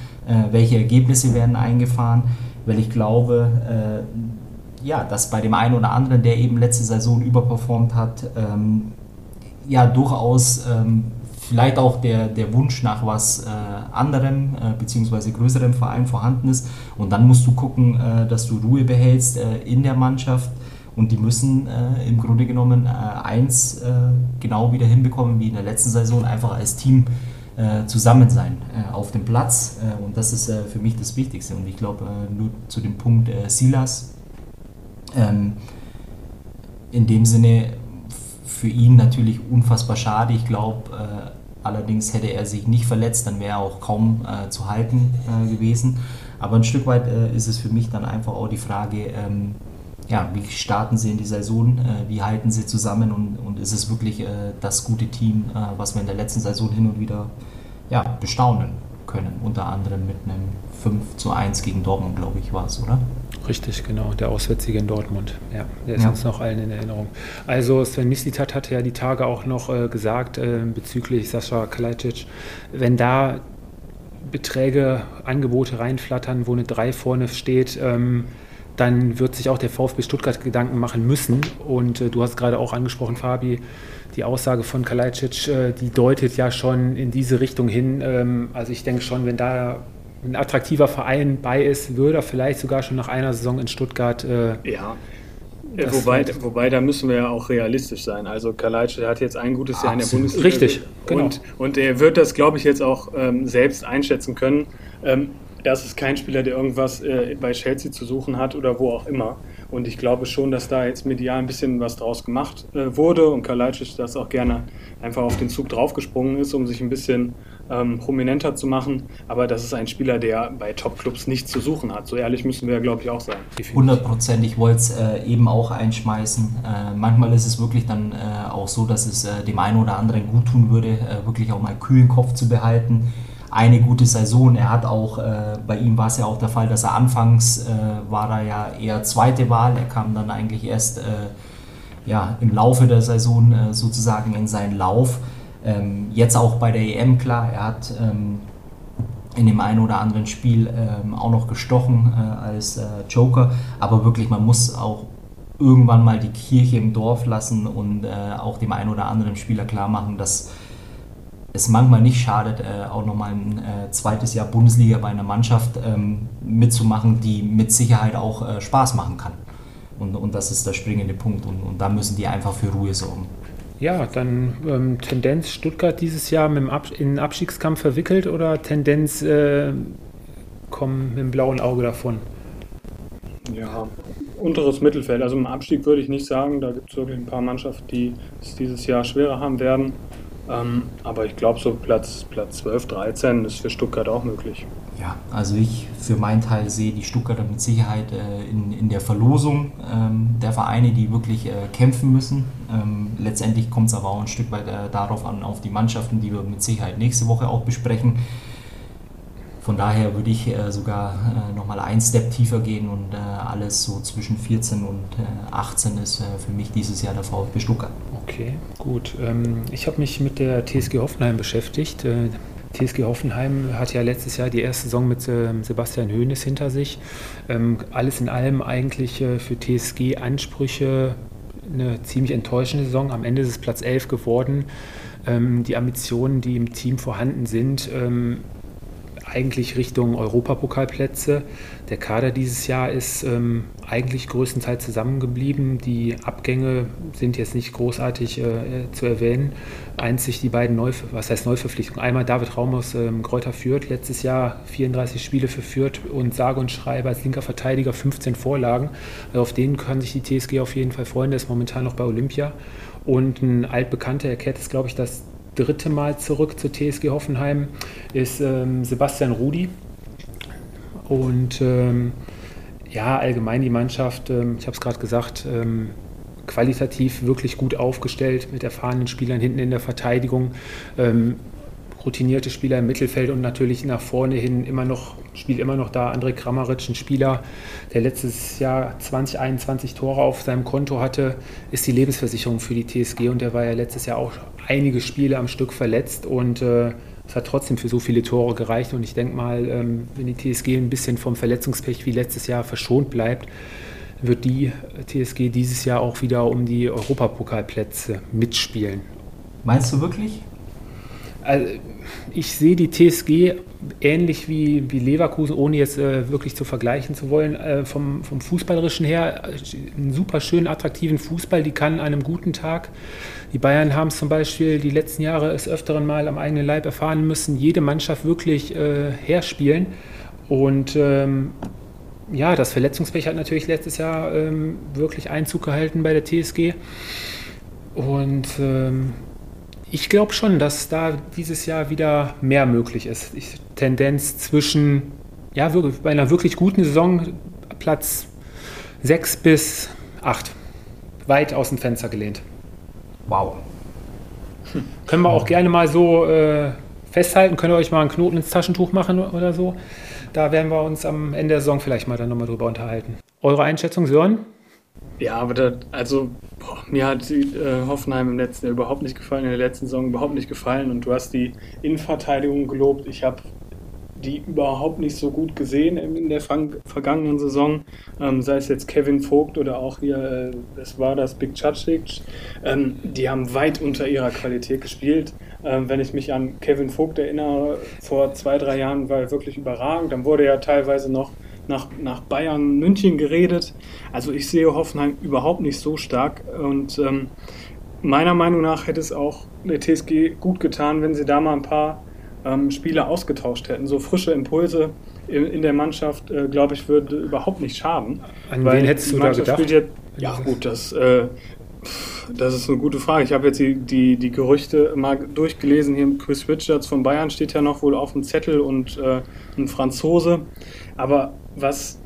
welche Ergebnisse werden eingefahren weil ich glaube, äh, ja, dass bei dem einen oder anderen, der eben letzte Saison überperformt hat, ähm, ja durchaus ähm, vielleicht auch der, der Wunsch nach was äh, anderem äh, bzw. größerem Verein vorhanden ist. Und dann musst du gucken, äh, dass du Ruhe behältst äh, in der Mannschaft. Und die müssen äh, im Grunde genommen äh, eins genau wieder hinbekommen wie in der letzten Saison, einfach als Team zusammen sein äh, auf dem Platz. Äh, und das ist äh, für mich das Wichtigste. Und ich glaube, äh, nur zu dem Punkt äh, Silas, ähm, in dem Sinne für ihn natürlich unfassbar schade. Ich glaube, allerdings hätte er sich nicht verletzt, dann wäre er auch kaum zu halten gewesen. Aber ein Stück weit ist es für mich dann einfach auch die Frage, ähm, ja, wie starten sie in die Saison, äh, wie halten sie zusammen und, und ist es wirklich äh, das gute Team, äh, was wir in der letzten Saison hin und wieder ja, bestaunen können, unter anderem mit einem 5 zu 1 gegen Dortmund, glaube ich, war es, oder? Richtig, genau, der Auswärtssieg in Dortmund. Ja, der ist ja. uns noch allen in Erinnerung. Also Sven Mislitat hatte ja die Tage auch noch äh, gesagt äh, bezüglich Sascha Kalajdzic, wenn da Beträge, Angebote reinflattern, wo eine 3 vorne steht, ähm, dann wird sich auch der VfB Stuttgart Gedanken machen müssen. Und äh, du hast gerade auch angesprochen, Fabi, die Aussage von Kalajdzic, äh, die deutet ja schon in diese Richtung hin. Ähm, also ich denke schon, wenn da ein attraktiver Verein bei ist, würde er vielleicht sogar schon nach einer Saison in Stuttgart. Äh, ja. Wobei, wobei, da müssen wir ja auch realistisch sein. Also Kalajdzic hat jetzt ein gutes Jahr in der Bundesliga. Richtig, genau. Und, und er wird das, glaube ich, jetzt auch ähm, selbst einschätzen können. Ähm, das ist kein Spieler, der irgendwas äh, bei Chelsea zu suchen hat oder wo auch immer. Und ich glaube schon, dass da jetzt medial ein bisschen was draus gemacht äh, wurde und Kalajdzic das auch gerne einfach auf den Zug draufgesprungen ist, um sich ein bisschen ähm, prominenter zu machen. Aber das ist ein Spieler, der bei Topclubs nichts zu suchen hat. So ehrlich müssen wir, glaube ich, auch sein. 100 Prozent. Ich wollte es äh, eben auch einschmeißen. Äh, manchmal ist es wirklich dann äh, auch so, dass es äh, dem einen oder anderen gut tun würde, äh, wirklich auch mal kühlen Kopf zu behalten eine gute Saison. Er hat auch, äh, bei ihm war es ja auch der Fall, dass er anfangs äh, war er ja eher zweite Wahl. Er kam dann eigentlich erst äh, ja, im Laufe der Saison äh, sozusagen in seinen Lauf. Ähm, jetzt auch bei der EM, klar, er hat ähm, in dem einen oder anderen Spiel ähm, auch noch gestochen äh, als äh, Joker, aber wirklich, man muss auch irgendwann mal die Kirche im Dorf lassen und auch dem einen oder anderen Spieler klar machen, dass es manchmal nicht schadet, äh, auch nochmal ein äh, zweites Jahr Bundesliga bei einer Mannschaft ähm, mitzumachen, die mit Sicherheit auch äh, Spaß machen kann. Und, und das ist der springende Punkt. Und, und da müssen die einfach für Ruhe sorgen. Ja, dann ähm, Tendenz Stuttgart dieses Jahr mit dem Ab in den Abstiegskampf verwickelt oder Tendenz äh, kommen mit dem blauen Auge davon? Ja, unteres Mittelfeld. Also im Abstieg würde ich nicht sagen. Da gibt es wirklich ein paar Mannschaften, die es dieses Jahr schwerer haben werden. Ähm, aber ich glaube, so Platz, Platz 12, 13 ist für Stuttgart auch möglich. Ja, also ich für meinen Teil sehe die Stuttgarter mit Sicherheit äh, in, in der Verlosung ähm, der Vereine, die wirklich äh, kämpfen müssen. Ähm, letztendlich kommt es aber auch ein Stück weit äh, darauf an, auf die Mannschaften, die wir mit Sicherheit nächste Woche auch besprechen. Von daher würde ich äh, sogar äh, nochmal einen Step tiefer gehen und äh, alles so zwischen 14 und äh, 18 ist äh, für mich dieses Jahr der VfB Stuttgart. Okay, gut. Ähm, ich habe mich mit der TSG Hoffenheim beschäftigt. Äh, TSG Hoffenheim hat ja letztes Jahr die erste Saison mit ähm, Sebastian Hoeneß hinter sich. Ähm, alles in allem eigentlich äh, für TSG Ansprüche eine ziemlich enttäuschende Saison. Am Ende ist es Platz 11 geworden. Die Ambitionen, die im Team vorhanden sind, eigentlich Richtung Europapokalplätze. Der Kader dieses Jahr ist ähm, eigentlich größtenteils zusammengeblieben. Die Abgänge sind jetzt nicht großartig äh, zu erwähnen. Einzig die beiden Neu was heißt Neuverpflichtungen. Einmal David Raum aus ähm, Kräuter Fürth, letztes Jahr 34 Spiele für Fürth und sage und schreibe als linker Verteidiger 15 Vorlagen. Also auf den kann sich die TSG auf jeden Fall freuen. Der ist momentan noch bei Olympia. Und ein altbekannter, er kehrt jetzt, glaube ich, das dritte Mal zurück zur TSG Hoffenheim, ist ähm, Sebastian Rudi. Und ähm, ja, allgemein die Mannschaft, ähm, ich habe es gerade gesagt, ähm, qualitativ wirklich gut aufgestellt mit erfahrenen Spielern hinten in der Verteidigung. Ähm, routinierte Spieler im Mittelfeld und natürlich nach vorne hin immer noch, spielt immer noch da André Kramaric, ein Spieler, der letztes Jahr 2021 Tore auf seinem Konto hatte, ist die Lebensversicherung für die TSG und der war ja letztes Jahr auch einige Spiele am Stück verletzt und äh, es hat trotzdem für so viele Tore gereicht und ich denke mal, ähm, wenn die TSG ein bisschen vom Verletzungspech wie letztes Jahr verschont bleibt, wird die TSG dieses Jahr auch wieder um die Europapokalplätze mitspielen. Meinst du wirklich? Also ich sehe die TSG ähnlich wie, wie Leverkusen, ohne jetzt äh, wirklich zu vergleichen zu wollen, äh, vom, vom Fußballerischen her einen super schönen, attraktiven Fußball, die kann an einem guten Tag. Die Bayern haben es zum Beispiel die letzten Jahre es öfteren Mal am eigenen Leib erfahren müssen, jede Mannschaft wirklich äh, herspielen. Und ähm, ja, das Verletzungspech hat natürlich letztes Jahr ähm, wirklich Einzug gehalten bei der TSG. Und ähm, ich glaube schon, dass da dieses Jahr wieder mehr möglich ist. Ich, Tendenz zwischen, ja, bei einer wirklich guten Saison Platz 6 bis 8. Weit aus dem Fenster gelehnt. Wow. Hm. Können wir auch gerne mal so äh, festhalten. Könnt ihr euch mal einen Knoten ins Taschentuch machen oder so? Da werden wir uns am Ende der Saison vielleicht mal dann nochmal drüber unterhalten. Eure Einschätzung, Sören? Ja, aber da, also boah, mir hat äh, Hoffenheim im letzten Jahr überhaupt nicht gefallen, in der letzten Saison überhaupt nicht gefallen und du hast die Innenverteidigung gelobt. Ich habe die überhaupt nicht so gut gesehen in der vergangenen Saison, ähm, sei es jetzt Kevin Vogt oder auch hier, äh, es war das Big Chacic, ähm, die haben weit unter ihrer Qualität gespielt. Ähm, wenn ich mich an Kevin Vogt erinnere, vor zwei, drei Jahren war er wirklich überragend. Dann wurde er teilweise noch nach, nach Bayern, München geredet. Also ich sehe Hoffenheim überhaupt nicht so stark und ähm, meiner Meinung nach hätte es auch der TSG gut getan, wenn sie da mal ein paar ähm, Spieler ausgetauscht hätten. So frische Impulse in, in der Mannschaft, äh, glaube ich, würde überhaupt nicht schaden. An wen hättest du da gedacht? Jetzt, ja gut, das, äh, das ist eine gute Frage. Ich habe jetzt die, die, die Gerüchte mal durchgelesen. Hier Chris Richards von Bayern steht ja noch wohl auf dem Zettel und äh, ein Franzose. Aber was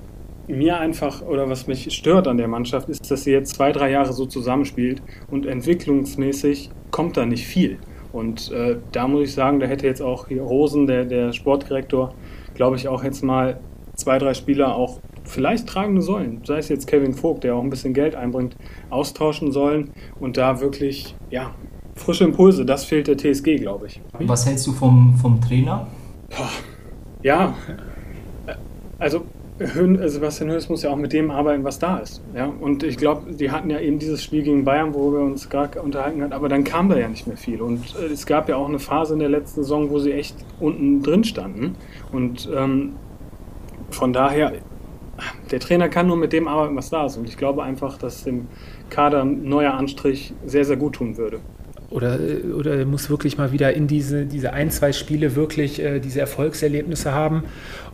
mir einfach oder was mich stört an der Mannschaft, ist, dass sie jetzt zwei, drei Jahre so zusammenspielt und entwicklungsmäßig kommt da nicht viel. Und äh, da muss ich sagen, da hätte jetzt auch hier Rosen, der, der Sportdirektor, glaube ich, auch jetzt mal zwei, drei Spieler auch vielleicht tragende Säulen, sei es jetzt Kevin Vogt, der auch ein bisschen Geld einbringt, austauschen sollen und da wirklich, ja, frische Impulse, das fehlt der TSG, glaube ich. Was hältst du vom, vom Trainer? Ja, also Sebastian Hönes muss ja auch mit dem arbeiten, was da ist. Ja? Und ich glaube, die hatten ja eben dieses Spiel gegen Bayern, wo wir uns gerade unterhalten haben, aber dann kam da ja nicht mehr viel. Und äh, es gab ja auch eine Phase in der letzten Saison, wo sie echt unten drin standen. Und ähm, von daher, der Trainer kann nur mit dem arbeiten, was da ist. Und ich glaube einfach, dass dem Kader ein neuer Anstrich sehr, sehr gut tun würde. Oder, oder muss wirklich mal wieder in diese, diese ein, zwei Spiele wirklich äh, diese Erfolgserlebnisse haben,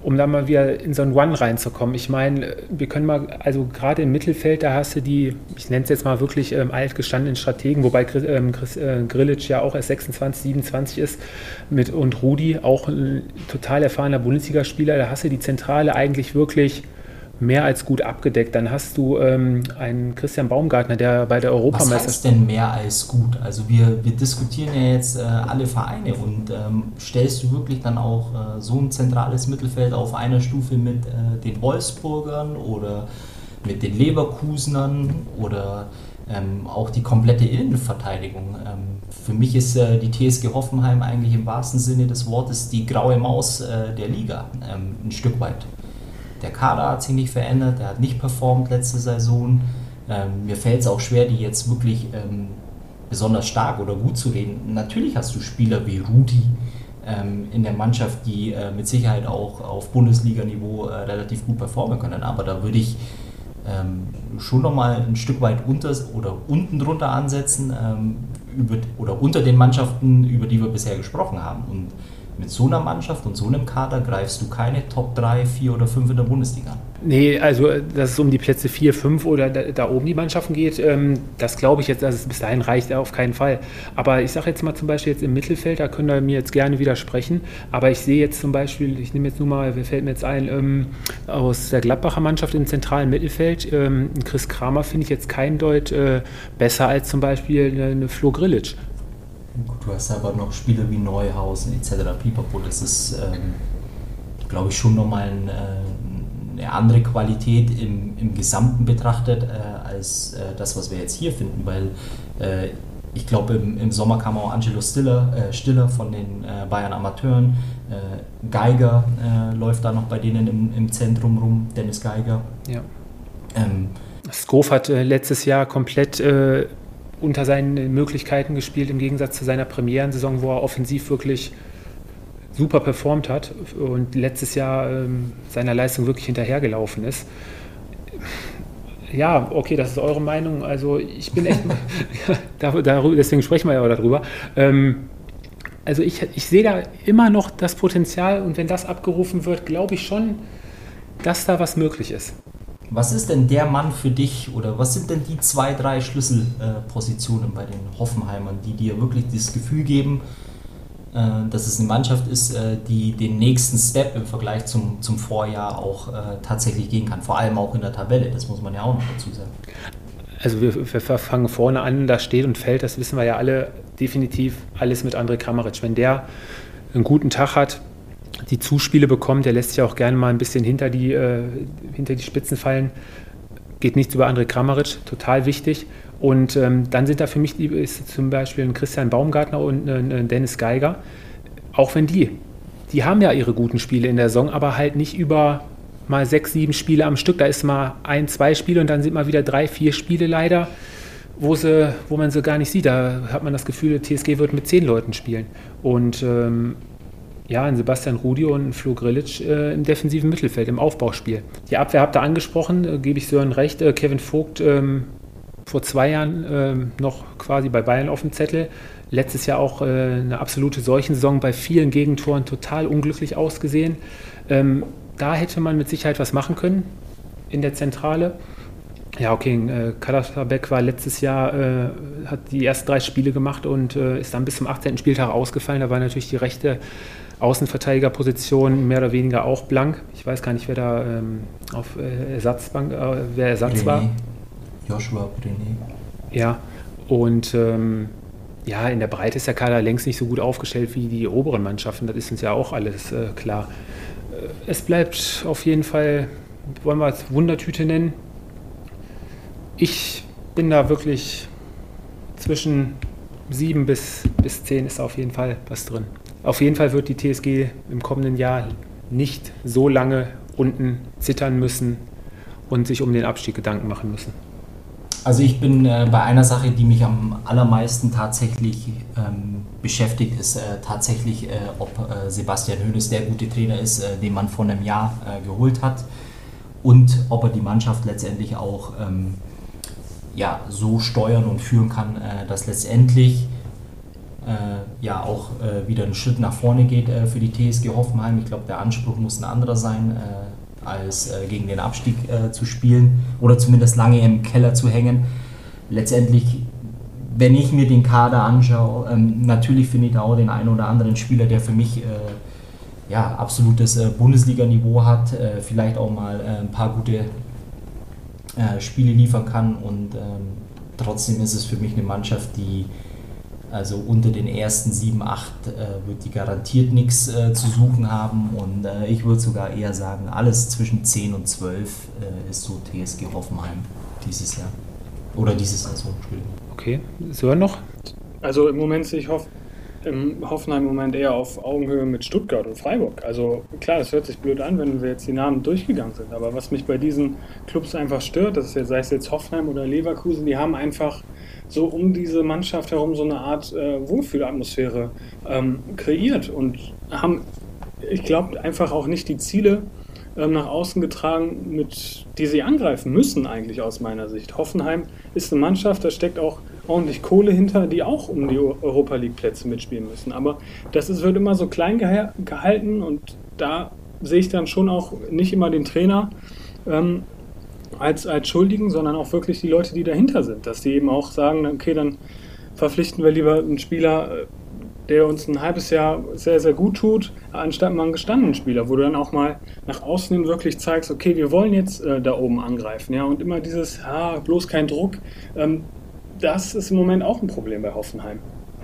um dann mal wieder in so ein One reinzukommen. Ich meine, wir können mal, also gerade im Mittelfeld, da hast du die, ich nenne es jetzt mal wirklich ähm, altgestandenen Strategen, wobei ähm, Chris, äh, Grilic ja auch erst 26, 27 ist mit, und Rudi auch ein total erfahrener Bundesligaspieler. Da hast du die Zentrale eigentlich wirklich mehr als gut abgedeckt. Dann hast du ähm, einen Christian Baumgartner, der bei der Europameisterschaft. Was heißt denn mehr als gut? Also wir, wir diskutieren ja jetzt äh, alle Vereine und ähm, stellst du wirklich dann auch äh, so ein zentrales Mittelfeld auf einer Stufe mit äh, den Wolfsburgern oder mit den Leverkusenern oder ähm, auch die komplette Innenverteidigung. Ähm, für mich ist äh, die TSG Hoffenheim eigentlich im wahrsten Sinne des Wortes die graue Maus äh, der Liga, ähm, ein Stück weit. Der Kader hat sich nicht verändert, der hat nicht performt letzte Saison. Ähm, mir fällt es auch schwer, die jetzt wirklich ähm, besonders stark oder gut zu reden. Natürlich hast du Spieler wie Rudi, ähm, in der Mannschaft, die äh, mit Sicherheit auch auf Bundesliga-Niveau äh, relativ gut performen können. Aber da würde ich ähm, schon nochmal ein Stück weit unter oder unten drunter ansetzen ähm, über, oder unter den Mannschaften, über die wir bisher gesprochen haben. Und mit so einer Mannschaft und so einem Kader greifst du keine Top 3, 4 oder 5 in der Bundesliga an. Nee, also dass es um die Plätze 4, 5 oder da, da oben die Mannschaften geht, ähm, das glaube ich jetzt, es bis dahin reicht, auf keinen Fall. Aber ich sage jetzt mal zum Beispiel jetzt im Mittelfeld, da können wir mir jetzt gerne widersprechen, aber ich sehe jetzt zum Beispiel, ich nehme jetzt nur mal, wer fällt mir jetzt ein, ähm, aus der Gladbacher Mannschaft im zentralen Mittelfeld, ähm, Chris Kramer finde ich jetzt kein Deut äh, besser als zum Beispiel eine, eine Flo Grillitsch. Gut, du hast aber noch Spieler wie Neuhausen etc. Pipapo, das ist, ähm, glaube ich, schon nochmal ein, äh, eine andere Qualität im, im Gesamten betrachtet äh, als äh, das, was wir jetzt hier finden, weil äh, ich glaube, im, im, Sommer kam auch Angelo Stiller, äh, Stiller von den äh, Bayern Amateuren. Geiger läuft da noch bei denen im, im Zentrum rum, Dennis Geiger. Ja. Ähm, Skof hat letztes Jahr komplett unter seinen Möglichkeiten gespielt, im Gegensatz zu seiner Premierensaison, wo er offensiv wirklich super performt hat und letztes Jahr ähm, seiner Leistung wirklich hinterhergelaufen ist. Ja, okay, das ist eure Meinung. Also ich bin echt, deswegen sprechen wir ja auch darüber. Ähm, also ich, ich sehe da immer noch das Potenzial und wenn das abgerufen wird, glaube ich schon, dass da was möglich ist. Was ist denn der Mann für dich oder was sind denn die zwei, drei Schlüsselpositionen bei den Hoffenheimern, die dir wirklich das Gefühl geben, äh, dass es eine Mannschaft ist, äh, die den nächsten Step im Vergleich zum, zum Vorjahr auch äh, tatsächlich gehen kann, vor allem auch in der Tabelle, das muss man ja auch noch dazu sagen. Also wir, wir fangen vorne an, da steht und fällt, das wissen wir ja alle, definitiv alles mit André Kramaric. Wenn der einen guten Tag hat, die Zuspiele bekommt. Der lässt sich auch gerne mal ein bisschen hinter die, äh, hinter die Spitzen fallen. Geht nichts über André Kramaric, total wichtig. Und ähm, dann sind da für mich die, ist zum Beispiel ein Christian Baumgartner und ein Dennis Geiger. Auch wenn die, die haben ja ihre guten Spiele in der Saison, aber halt nicht über mal sechs, sieben Spiele am Stück. Da ist mal ein, zwei Spiele und dann sind mal wieder drei, vier Spiele leider, wo, sie, wo man sie gar nicht sieht. Da hat man das Gefühl, TSG wird mit zehn Leuten spielen. Und ähm, ja, ein Sebastian Rudi und ein Flo Grillitsch äh, im defensiven Mittelfeld, im Aufbauspiel. Die Abwehr habt ihr angesprochen, äh, gebe ich Sören recht. Äh, Kevin Vogt ähm, vor zwei Jahren ähm, noch quasi bei Bayern auf dem Zettel. Letztes Jahr auch äh, eine absolute Seuchensaison bei vielen Gegentoren total unglücklich ausgesehen. Ähm, da hätte man mit Sicherheit was machen können in der Zentrale. Ja, okay, äh, Kalasabek war letztes Jahr, äh, hat die ersten drei Spiele gemacht und äh, ist dann bis zum 18. Spieltag ausgefallen. Da war natürlich die rechte Außenverteidigerposition mehr oder weniger auch blank. Ich weiß gar nicht, wer da ähm, auf äh, Ersatzbank, äh, wer Ersatz Brené. war. Joshua Brené. Ja, und ähm, ja, in der Breite ist der Kader längst nicht so gut aufgestellt wie die oberen Mannschaften. Das ist uns ja auch alles äh, klar. Äh, es bleibt auf jeden Fall, wollen wir es Wundertüte nennen. Ich bin da wirklich zwischen sieben bis, bis zehn ist auf jeden Fall was drin. Auf jeden Fall wird die TSG im kommenden Jahr nicht so lange unten zittern müssen und sich um den Abstieg Gedanken machen müssen. Also ich bin äh, bei einer Sache, die mich am allermeisten tatsächlich ähm, beschäftigt, ist äh, tatsächlich, äh, ob äh, Sebastian Hoeneß der gute Trainer ist, äh, den man vor einem Jahr äh, geholt hat und ob er die Mannschaft letztendlich auch ähm, ja, so steuern und führen kann, dass letztendlich ja auch äh, wieder einen Schritt nach vorne geht äh, für die TSG Hoffenheim. Ich glaube, der Anspruch muss ein anderer sein, äh, als äh, gegen den Abstieg äh, zu spielen oder zumindest lange im Keller zu hängen. Letztendlich, wenn ich mir den Kader anschaue, ähm, natürlich finde ich da auch den einen oder anderen Spieler, der für mich ja, absolutes Bundesliga-Niveau hat, vielleicht auch mal ein paar gute Spiele liefern kann und ähm, trotzdem ist es für mich eine Mannschaft, die also unter den ersten sieben, acht äh, wird die garantiert nichts äh, zu suchen haben und äh, ich würde sogar eher sagen, alles zwischen 10 und 12 äh, ist so TSG Hoffenheim dieses Jahr. Oder dieses Saison, Entschuldigung. Okay, Sören noch? Also im Moment sehe ich Hoff im Hoffenheim im Moment eher auf Augenhöhe mit Stuttgart und Freiburg. Also klar, es hört sich blöd an, wenn wir jetzt die Namen durchgegangen sind, aber was mich bei diesen Clubs einfach stört, das ist jetzt, sei es jetzt Hoffenheim oder Leverkusen, die haben einfach so um diese Mannschaft herum so eine Art äh, Wohlfühlatmosphäre ähm, kreiert und haben, ich glaube, einfach auch nicht die Ziele ähm, nach außen getragen, mit, die sie angreifen müssen eigentlich aus meiner Sicht. Hoffenheim ist eine Mannschaft, da steckt auch ordentlich Kohle hinter, die auch um die Europa League Plätze mitspielen müssen. Aber das ist, wird immer so klein gehalten und da sehe ich dann schon auch nicht immer den Trainer ähm, als, als Schuldigen, sondern auch wirklich die Leute, die dahinter sind, dass die eben auch sagen, okay, dann verpflichten wir lieber einen Spieler, äh, der uns ein halbes Jahr sehr, sehr gut tut, anstatt mal einen gestandenen Spieler, wo du dann auch mal nach außen hin wirklich zeigst, okay, wir wollen jetzt äh, da oben angreifen, ja, und immer dieses, ah, bloß kein Druck, ähm, das ist im Moment auch ein Problem bei Hoffenheim.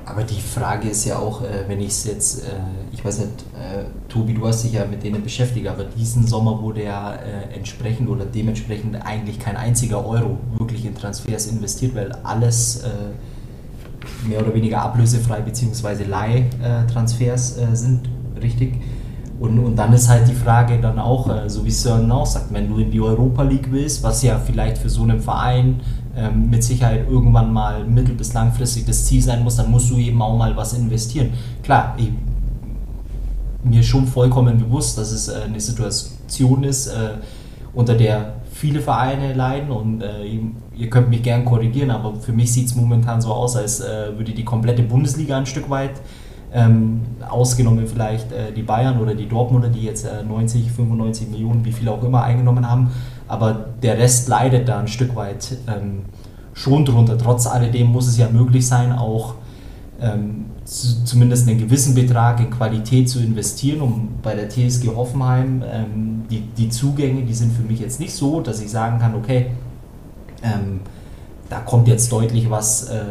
Aber die Frage ist ja auch, äh, wenn ich es jetzt, äh, ich weiß nicht, äh, Tobi, du hast dich ja mit denen beschäftigt, aber diesen Sommer wurde ja entsprechend oder dementsprechend eigentlich kein einziger Euro wirklich in Transfers investiert, weil alles mehr oder weniger ablösefrei bzw. Leihtransfers sind, richtig? Und, und dann ist halt die Frage dann auch, so wie Sören auch sagt, wenn du in die Europa League willst, was ja vielleicht für so einen Verein ähm, mit Sicherheit irgendwann mal mittel- bis langfristig das Ziel sein muss, dann musst du eben auch mal was investieren. Klar, ich, mir schon vollkommen bewusst, dass es äh, eine Situation ist, äh, unter der viele Vereine leiden und äh, ihr könnt mich gern korrigieren, aber für mich sieht es momentan so aus, als würde die komplette Bundesliga ein Stück weit, ähm, ausgenommen vielleicht die Bayern oder die Dortmunder, die jetzt 90, äh, 95 Millionen, wie viel auch immer eingenommen haben, aber der Rest leidet da ein Stück weit ähm, schon drunter. Trotz alledem muss es ja möglich sein, auch ähm, zu, zumindest einen gewissen Betrag in Qualität zu investieren, um bei der TSG Hoffenheim ähm, die, die Zugänge, die sind für mich jetzt nicht so, dass ich sagen kann, okay, ähm, da kommt jetzt deutlich was äh,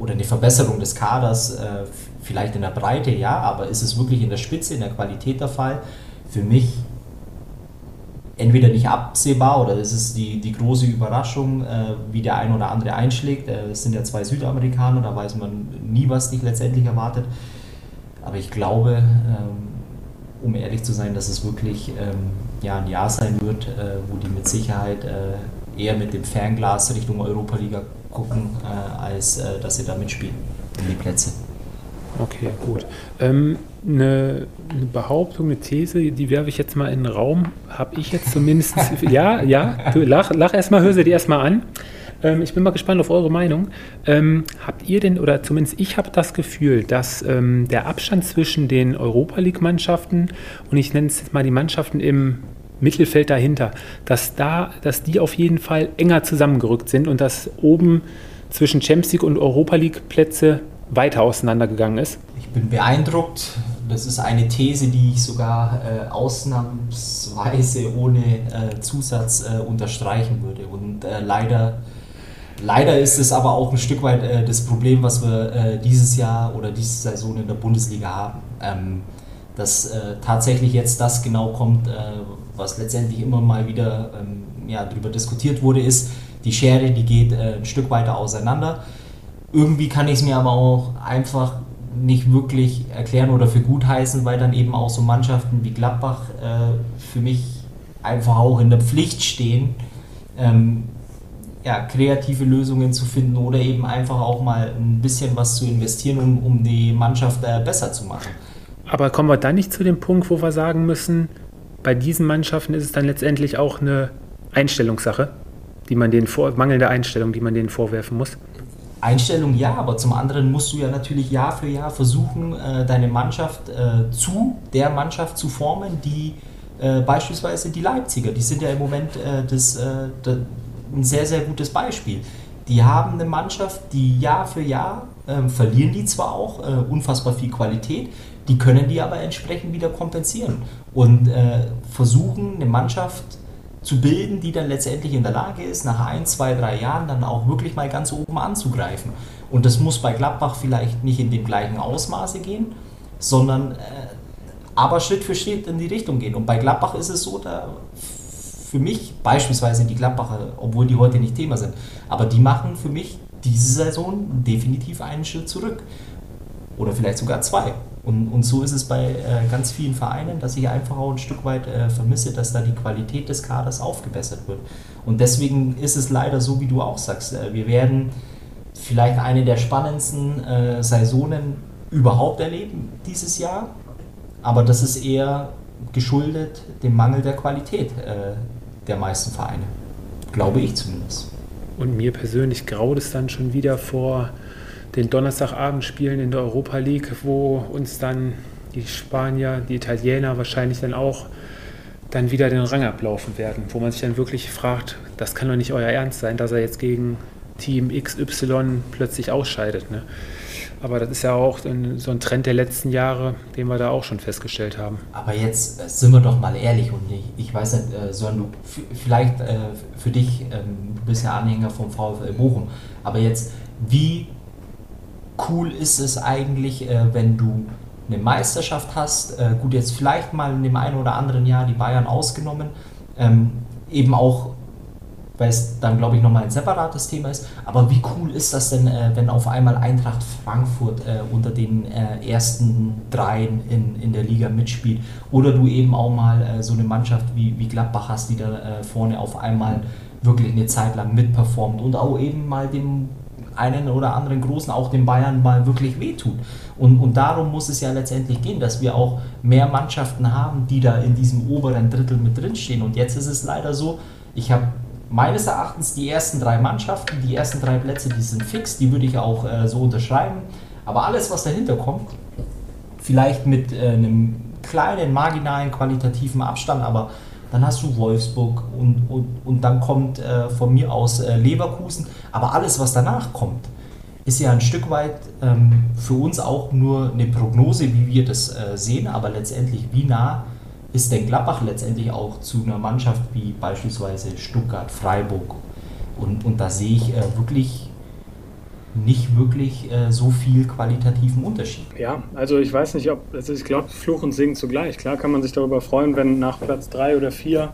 oder eine Verbesserung des Kaders, äh, vielleicht in der Breite, ja, aber ist es wirklich in der Spitze, in der Qualität der Fall? Für mich entweder nicht absehbar oder es ist die, die große Überraschung, äh, wie der ein oder andere einschlägt. Äh, es sind ja zwei Südamerikaner, da weiß man nie, was dich letztendlich erwartet. Aber ich glaube, ähm, um ehrlich zu sein, dass es wirklich ähm, ja, ein Jahr sein wird, äh, wo die mit Sicherheit äh, eher mit dem Fernglas Richtung Europa-Liga gucken, äh, als äh, dass sie da mitspielen in die Plätze. Okay, gut. Ähm, eine, eine, Behauptung, eine These, die werfe ich jetzt mal in den Raum. Habe ich jetzt zumindest. ja, ja, du lach, lach erstmal, hör sie dir erstmal an. Ähm, ich bin mal gespannt auf eure Meinung. Ähm, habt ihr denn, oder zumindest ich habe das Gefühl, dass ähm, der Abstand zwischen den Europa League-Mannschaften und ich nenne es jetzt mal die Mannschaften im Mittelfeld dahinter, dass da, dass die auf jeden Fall enger zusammengerückt sind und dass oben zwischen Champions League und Europa League Plätze weiter auseinandergegangen ist? Ich bin beeindruckt. Das ist eine These, die ich sogar äh, ausnahmsweise ohne äh, Zusatz äh, unterstreichen würde. Und äh, leider, leider ist es aber auch ein Stück weit äh, das Problem, was wir äh, dieses Jahr oder diese Saison in der Bundesliga haben. Ähm, dass tatsächlich jetzt das genau kommt, was letztendlich immer mal wieder ähm, ja, darüber diskutiert wurde, ist, die Schere, die geht ein Stück weiter auseinander irgendwie kann ich es mir aber auch einfach nicht wirklich erklären oder für gut heißen, weil dann eben auch so Mannschaften wie Gladbach äh, für mich einfach auch in der Pflicht stehen, ähm, ja, kreative Lösungen zu finden oder eben einfach auch mal ein bisschen was zu investieren, um, um die Mannschaft äh, besser zu machen. Aber kommen wir dann nicht zu dem Punkt, wo wir sagen müssen, bei diesen Mannschaften ist es dann letztendlich auch eine Einstellungssache, die man den vor, mangelnde Einstellung, die man denen vorwerfen muss? Einstellung ja, aber zum anderen musst du ja natürlich Jahr für Jahr versuchen, äh, deine Mannschaft äh, zu der Mannschaft zu formen, die äh, beispielsweise die Leipziger, die sind ja im Moment das, ein sehr, sehr gutes Beispiel. Die haben eine Mannschaft, die Jahr für Jahr ähm, verlieren die zwar auch unfassbar viel Qualität, die können die aber entsprechend wieder kompensieren und versuchen eine Mannschaft zu bilden, die dann letztendlich in der Lage ist, nach ein, zwei, drei Jahren dann auch wirklich mal ganz oben anzugreifen. Und das muss bei Gladbach vielleicht nicht in dem gleichen Ausmaße gehen, sondern äh, aber Schritt für Schritt in die Richtung gehen. Und bei Gladbach ist es so, da für mich beispielsweise die Gladbacher, obwohl die heute nicht Thema sind, aber die machen für mich diese Saison definitiv einen Schritt zurück. oder vielleicht sogar zwei. Und, und so ist es bei äh, ganz vielen Vereinen, dass ich einfach auch ein Stück weit äh, vermisse, dass da die Qualität des Kaders aufgebessert wird. Und deswegen ist es leider so, wie du auch sagst. Äh, wir werden vielleicht eine der spannendsten äh, Saisonen überhaupt erleben dieses Jahr. Aber das ist eher geschuldet dem Mangel der Qualität äh, der meisten Vereine. Glaube ich zumindest. Und mir persönlich graut es dann schon wieder vor den Donnerstagabendspielen in der Europa League, wo uns dann die Spanier, die Italiener wahrscheinlich dann auch dann wieder den Rang ablaufen werden, wo man sich dann wirklich fragt, das kann doch nicht euer Ernst sein, dass er jetzt gegen Team XY plötzlich ausscheidet. Ne? Aber das ist ja auch so ein Trend der letzten Jahre, den wir da auch schon festgestellt haben. Aber jetzt äh, sind wir doch mal ehrlich und ich, ich weiß nicht, äh, Sören, du, vielleicht äh, für dich, ähm, du bist ja Anhänger vom VfL Bochum, aber jetzt, wie cool ist es eigentlich, äh, wenn du eine Meisterschaft hast, äh, gut, jetzt vielleicht mal in dem einen oder anderen Jahr die Bayern ausgenommen, ähm, eben auch weil es dann, glaube ich, nochmal ein separates Thema ist. Aber wie cool ist das denn, äh, wenn auf einmal Eintracht Frankfurt äh, unter den äh, ersten dreien in, in der Liga mitspielt? Oder du eben auch mal äh, so eine Mannschaft wie, wie Gladbach hast, die da vorne auf einmal wirklich eine Zeit lang mitperformt und auch eben mal dem einen oder anderen Großen, auch den Bayern, mal wirklich wehtut. Und, und darum muss es ja letztendlich gehen, dass wir auch mehr Mannschaften haben, die da in diesem oberen Drittel mit drinstehen. Und jetzt ist es leider so, ich habe meines Erachtens die ersten drei Mannschaften, die ersten drei Plätze, die sind fix, die würde ich auch äh, so unterschreiben. Aber alles, was dahinter kommt, vielleicht mit äh, einem kleinen, marginalen, qualitativen Abstand, aber dann hast du Wolfsburg und, und, und dann kommt äh, von mir aus äh, Leverkusen. Aber alles, was danach kommt, ist ja ein Stück weit ähm, für uns auch nur eine Prognose, wie wir das äh, sehen, aber letztendlich, wie nah ist denn Gladbach letztendlich auch zu einer Mannschaft wie beispielsweise Stuttgart, Freiburg. Und, und da sehe ich äh, wirklich nicht wirklich äh, so viel qualitativen Unterschied. Ja, also ich weiß nicht, ob, also ich glaube, Fluch und Segen zugleich. Klar kann man sich darüber freuen, wenn nach Platz drei oder vier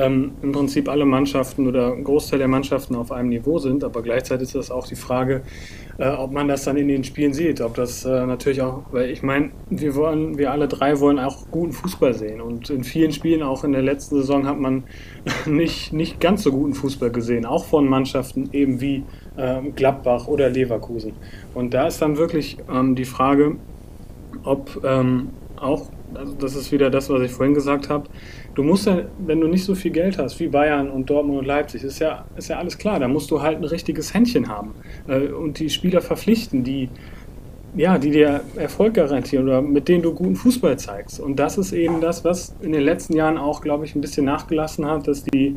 ähm, im Prinzip alle Mannschaften oder ein Großteil der Mannschaften auf einem Niveau sind, aber gleichzeitig ist das auch die Frage, äh, ob man das dann in den Spielen sieht, ob das äh, natürlich auch, weil ich meine, wir wollen, wir alle drei wollen auch guten Fußball sehen und in vielen Spielen, auch in der letzten Saison, hat man nicht, nicht ganz so guten Fußball gesehen, auch von Mannschaften eben wie äh, Gladbach oder Leverkusen. Und da ist dann wirklich ähm, die Frage, ob ähm, auch, also das ist wieder das, was ich vorhin gesagt habe, du musst ja, wenn du nicht so viel Geld hast wie Bayern und Dortmund und Leipzig, ist ja, ist ja alles klar, da musst du halt ein richtiges Händchen haben äh, und die Spieler verpflichten, die ja, die dir Erfolg garantieren oder mit denen du guten Fußball zeigst. Und das ist eben das, was in den letzten Jahren auch, glaube ich, ein bisschen nachgelassen hat, dass die,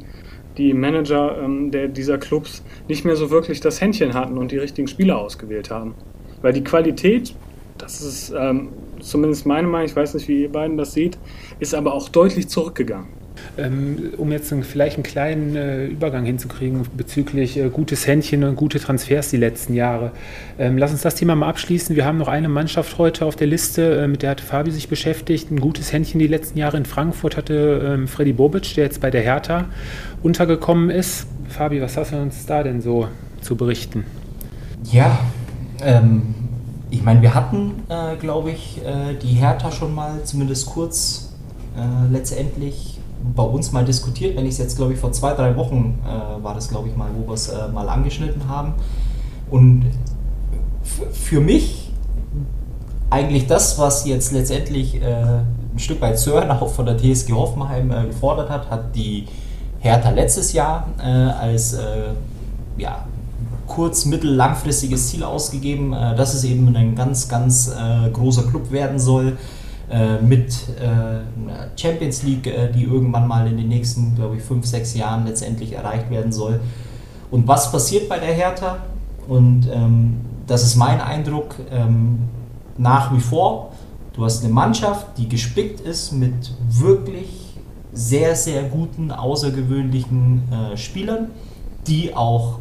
die Manager ähm, der, dieser Clubs nicht mehr so wirklich das Händchen hatten und die richtigen Spieler ausgewählt haben. Weil die Qualität, das ist ähm, zumindest meine Meinung, ich weiß nicht, wie ihr beiden das seht, ist aber auch deutlich zurückgegangen. Ähm, um jetzt vielleicht einen kleinen äh, Übergang hinzukriegen bezüglich äh, gutes Händchen und gute Transfers die letzten Jahre. Ähm, lass uns das Thema mal abschließen. Wir haben noch eine Mannschaft heute auf der Liste, äh, mit der hat Fabi sich beschäftigt. Ein gutes Händchen die letzten Jahre in Frankfurt hatte ähm, Freddy Bobic, der jetzt bei der Hertha untergekommen ist. Fabi, was hast du uns da denn so zu berichten? Ja, ähm, ich meine, wir hatten, äh, glaube ich, äh, die Hertha schon mal zumindest kurz äh, letztendlich bei uns mal diskutiert. Wenn ich es jetzt, glaube ich, vor zwei, drei Wochen äh, war das, glaube ich, mal, wo wir es äh, mal angeschnitten haben. Und für mich eigentlich das, was jetzt letztendlich äh, ein Stück weit Sören auch von der TSG Hoffenheim gefordert hat, hat die Hertha letztes Jahr als ja, kurz-, mittel-, langfristiges Ziel ausgegeben, äh, dass es eben ein ganz, ganz äh, großer Club werden soll äh, mit Champions League, die irgendwann mal in den nächsten, glaube ich, fünf, sechs Jahren letztendlich erreicht werden soll. Und was passiert bei der Hertha? Und ähm, das ist mein Eindruck ähm, nach wie vor. Du hast eine Mannschaft, die gespickt ist mit wirklich sehr, sehr guten, außergewöhnlichen äh, Spielern, die auch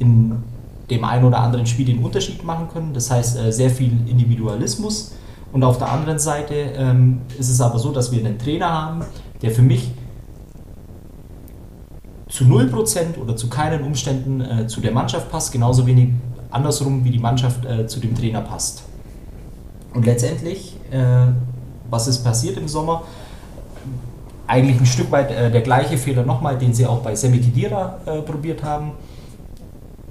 in dem einen oder anderen Spiel den Unterschied machen können. Das heißt, äh, sehr viel Individualismus. Und auf der anderen Seite ähm, ist es aber so, dass wir einen Trainer haben, der für mich zu 0% oder zu keinen Umständen äh, zu der Mannschaft passt, genauso wenig andersrum wie die Mannschaft äh, zu dem Trainer passt. Und letztendlich, was ist passiert im Sommer? Eigentlich ein Stück weit der gleiche Fehler nochmal, den sie auch bei Semi Khedira probiert haben.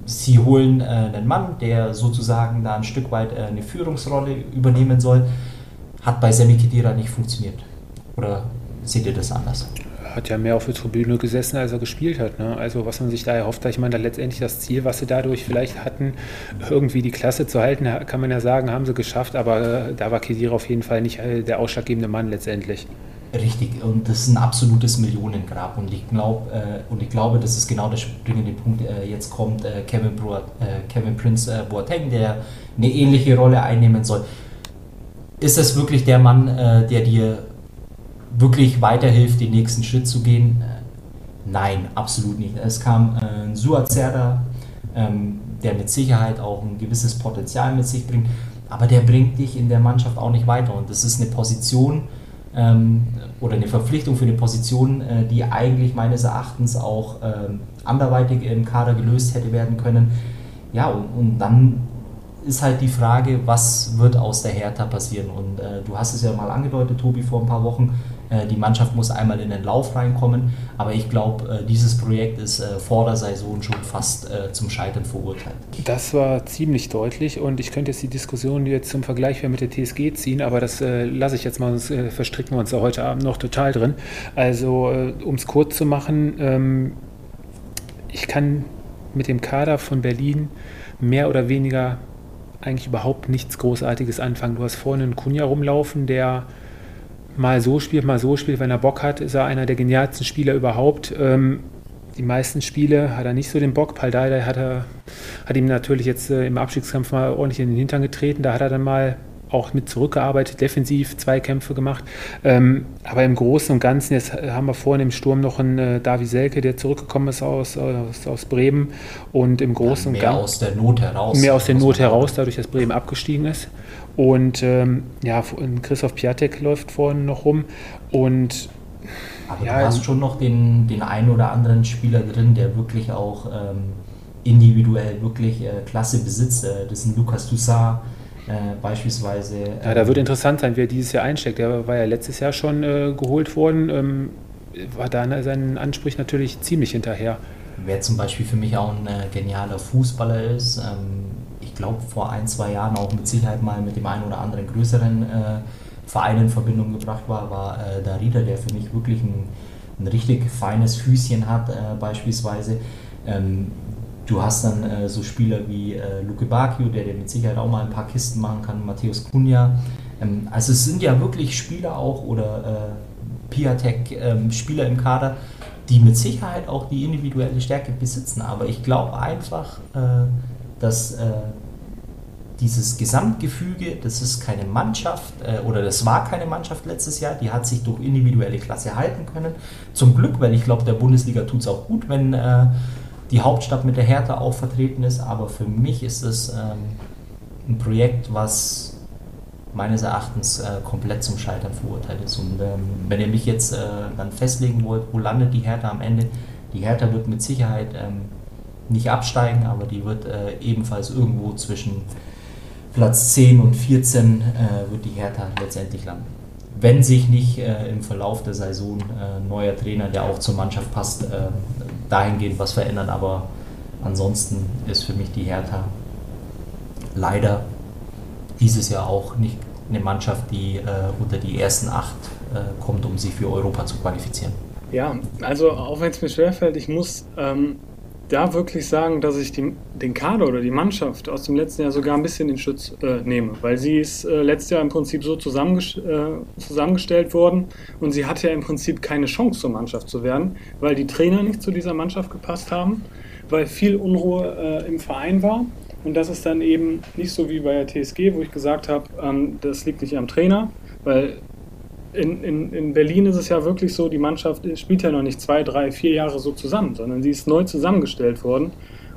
Sie holen äh, einen Mann, der sozusagen da ein Stück weit äh, eine Führungsrolle übernehmen soll. Hat bei Semi Khedira nicht funktioniert. Oder seht ihr das anders? hat ja mehr auf der Tribüne gesessen, als er gespielt hat. Ne? Also was man sich da erhofft, ich meine, da letztendlich das Ziel, was sie dadurch vielleicht hatten, irgendwie die Klasse zu halten, kann man ja sagen, haben sie geschafft, aber äh, da war Kedira auf jeden Fall nicht äh, der ausschlaggebende Mann letztendlich. Richtig, und das ist ein absolutes Millionengrab und ich, glaub, äh, und ich glaube, das ist genau der springende Punkt. Äh, jetzt kommt äh, Kevin, Bro äh, Kevin Prince äh, Boateng, der eine ähnliche Rolle einnehmen soll. Ist das wirklich der Mann, äh, der dir wirklich weiterhilft, den nächsten Schritt zu gehen? Nein, absolut nicht. Es kam ein Suazerda, ähm, der mit Sicherheit auch ein gewisses Potenzial mit sich bringt, aber der bringt dich in der Mannschaft auch nicht weiter und das ist eine Position, ähm, oder eine Verpflichtung für eine Position, äh, die eigentlich meines Erachtens auch ähm, anderweitig im Kader gelöst hätte werden können. Ja, und, und dann ist halt die Frage, was wird aus der Hertha passieren? Und äh, du hast es ja mal angedeutet, Tobi, vor ein paar Wochen. Äh, die Mannschaft muss einmal in den Lauf reinkommen. Aber ich glaube, äh, dieses Projekt ist äh, vor der Saison schon fast zum Scheitern verurteilt. Das war ziemlich deutlich und ich könnte jetzt die Diskussion jetzt zum Vergleich mit der TSG ziehen, aber das lasse ich jetzt mal, sonst verstricken wir uns ja heute Abend noch total drin. Also, um es kurz zu machen, ähm, ich kann mit dem Kader von Berlin mehr oder weniger eigentlich überhaupt nichts Großartiges anfangen. Du hast vorne einen Kunja rumlaufen, der mal so spielt, mal so spielt. Wenn er Bock hat, ist er einer der genialsten Spieler überhaupt. Ähm, die meisten Spiele hat er nicht so den Bock. Paldada hat, er, hat ihm natürlich jetzt äh, im Abstiegskampf mal ordentlich in den Hintern getreten. Da hat er dann mal auch mit zurückgearbeitet, defensiv zwei Kämpfe gemacht. Ähm, aber im Großen und Ganzen, jetzt haben wir vorhin im Sturm noch einen äh, Davi Selke, der zurückgekommen ist aus, aus, aus Bremen. Und im Großen ja, und Ganzen. Mehr aus der Not heraus. Mehr aus der Not heraus, dadurch, dass Bremen abgestiegen ist. Und ähm, ja, Christoph Piatek läuft vorhin noch rum. Und aber ja, du hast schon noch den, den einen oder anderen Spieler drin, der wirklich auch ähm, individuell wirklich äh, Klasse besitzt. Äh, das ist ein Lukas Toussaint äh, beispielsweise. ja, da wird ähm, interessant sein, wie er dieses Jahr einsteckt. Der war ja letztes Jahr schon äh, geholt worden, ähm, war da seinen Ansprüchen natürlich ziemlich hinterher. Wer zum Beispiel für mich auch ein äh, genialer Fußballer ist, ähm, glaube, vor ein, zwei Jahren auch mit Sicherheit mal mit dem einen oder anderen größeren äh, Verein in Verbindung gebracht war, war äh, Darida, der für mich wirklich ein, ein richtig feines Füßchen hat, äh, beispielsweise. Ähm, du hast dann äh, so Spieler wie äh, Luke Bacchio, der dir mit Sicherheit auch mal ein paar Kisten machen kann, Matthäus Cunha. Ähm, also es sind ja wirklich Spieler auch oder äh, Piatek, ähm, im Kader, die mit Sicherheit auch die individuelle Stärke besitzen. Aber ich glaube einfach, äh, dass äh, dieses Gesamtgefüge, das ist keine Mannschaft äh, oder das war keine Mannschaft letztes Jahr, die hat sich durch individuelle Klasse halten können. Zum Glück, weil ich glaube, der Bundesliga tut es auch gut, wenn äh, die Hauptstadt mit der Hertha auch vertreten ist, aber für mich ist es ähm, ein Projekt, was meines Erachtens äh, komplett zum Scheitern verurteilt ist. Und ähm, wenn ihr mich jetzt äh, dann festlegen wollt, wo landet die Hertha am Ende? Die Hertha wird mit Sicherheit ähm, nicht absteigen, aber die wird äh, ebenfalls irgendwo zwischen Platz 10 und 14 äh, wird die Hertha letztendlich landen. Wenn sich nicht äh, im Verlauf der Saison äh, neuer Trainer, der auch zur Mannschaft passt, dahingehend was verändert. Aber ansonsten ist für mich die Hertha leider dieses Jahr auch nicht eine Mannschaft, die äh, unter die ersten acht äh, kommt, um sich für Europa zu qualifizieren. Ja, also auch wenn es mir schwerfällt, ich muss ähm, da wirklich sagen, dass ich die, den Kader oder die Mannschaft aus dem letzten Jahr sogar ein bisschen in Schutz äh, nehme, weil sie ist äh, letztes Jahr im Prinzip so zusammengest äh, zusammengestellt worden und sie hatte ja im Prinzip keine Chance zur Mannschaft zu werden, weil die Trainer nicht zu dieser Mannschaft gepasst haben, weil viel Unruhe äh, im Verein war. Und das ist dann eben nicht so wie bei der TSG, wo ich gesagt habe, ähm, das liegt nicht am Trainer, weil in, in, in Berlin ist es ja wirklich so, die Mannschaft spielt ja noch nicht zwei, drei, vier Jahre so zusammen, sondern sie ist neu zusammengestellt worden.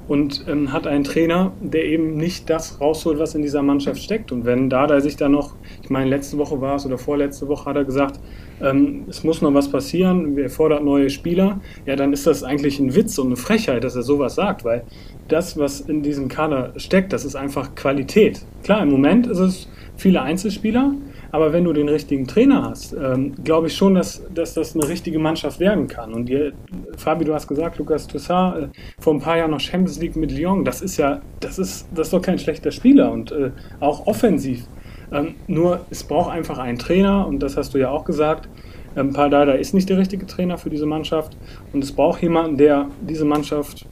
und ähm, hat einen Trainer, der eben nicht das rausholt, was in dieser Mannschaft steckt. Und wenn Dada sich da noch, ich meine, letzte Woche war es oder vorletzte Woche hat er gesagt, ähm, es muss noch was passieren, er fordert neue Spieler, ja, dann ist das eigentlich ein Witz und eine Frechheit, dass er sowas sagt, weil das, was in diesem Kader steckt, das ist einfach Qualität. Klar, im Moment ist es viele Einzelspieler, aber wenn du den richtigen Trainer hast, ähm, glaube ich schon, dass, dass das eine richtige Mannschaft werden kann. Und ihr, Fabi, du hast gesagt, Lukas Toussaint, äh, vor ein paar Jahren noch Champions League mit Lyon, das ist ja, das ist, das ist doch kein schlechter Spieler und äh, auch offensiv. Ähm, nur es braucht einfach einen Trainer und das hast du ja auch gesagt. Ähm, Paldada ist nicht der richtige Trainer für diese Mannschaft und es braucht jemanden, der diese Mannschaft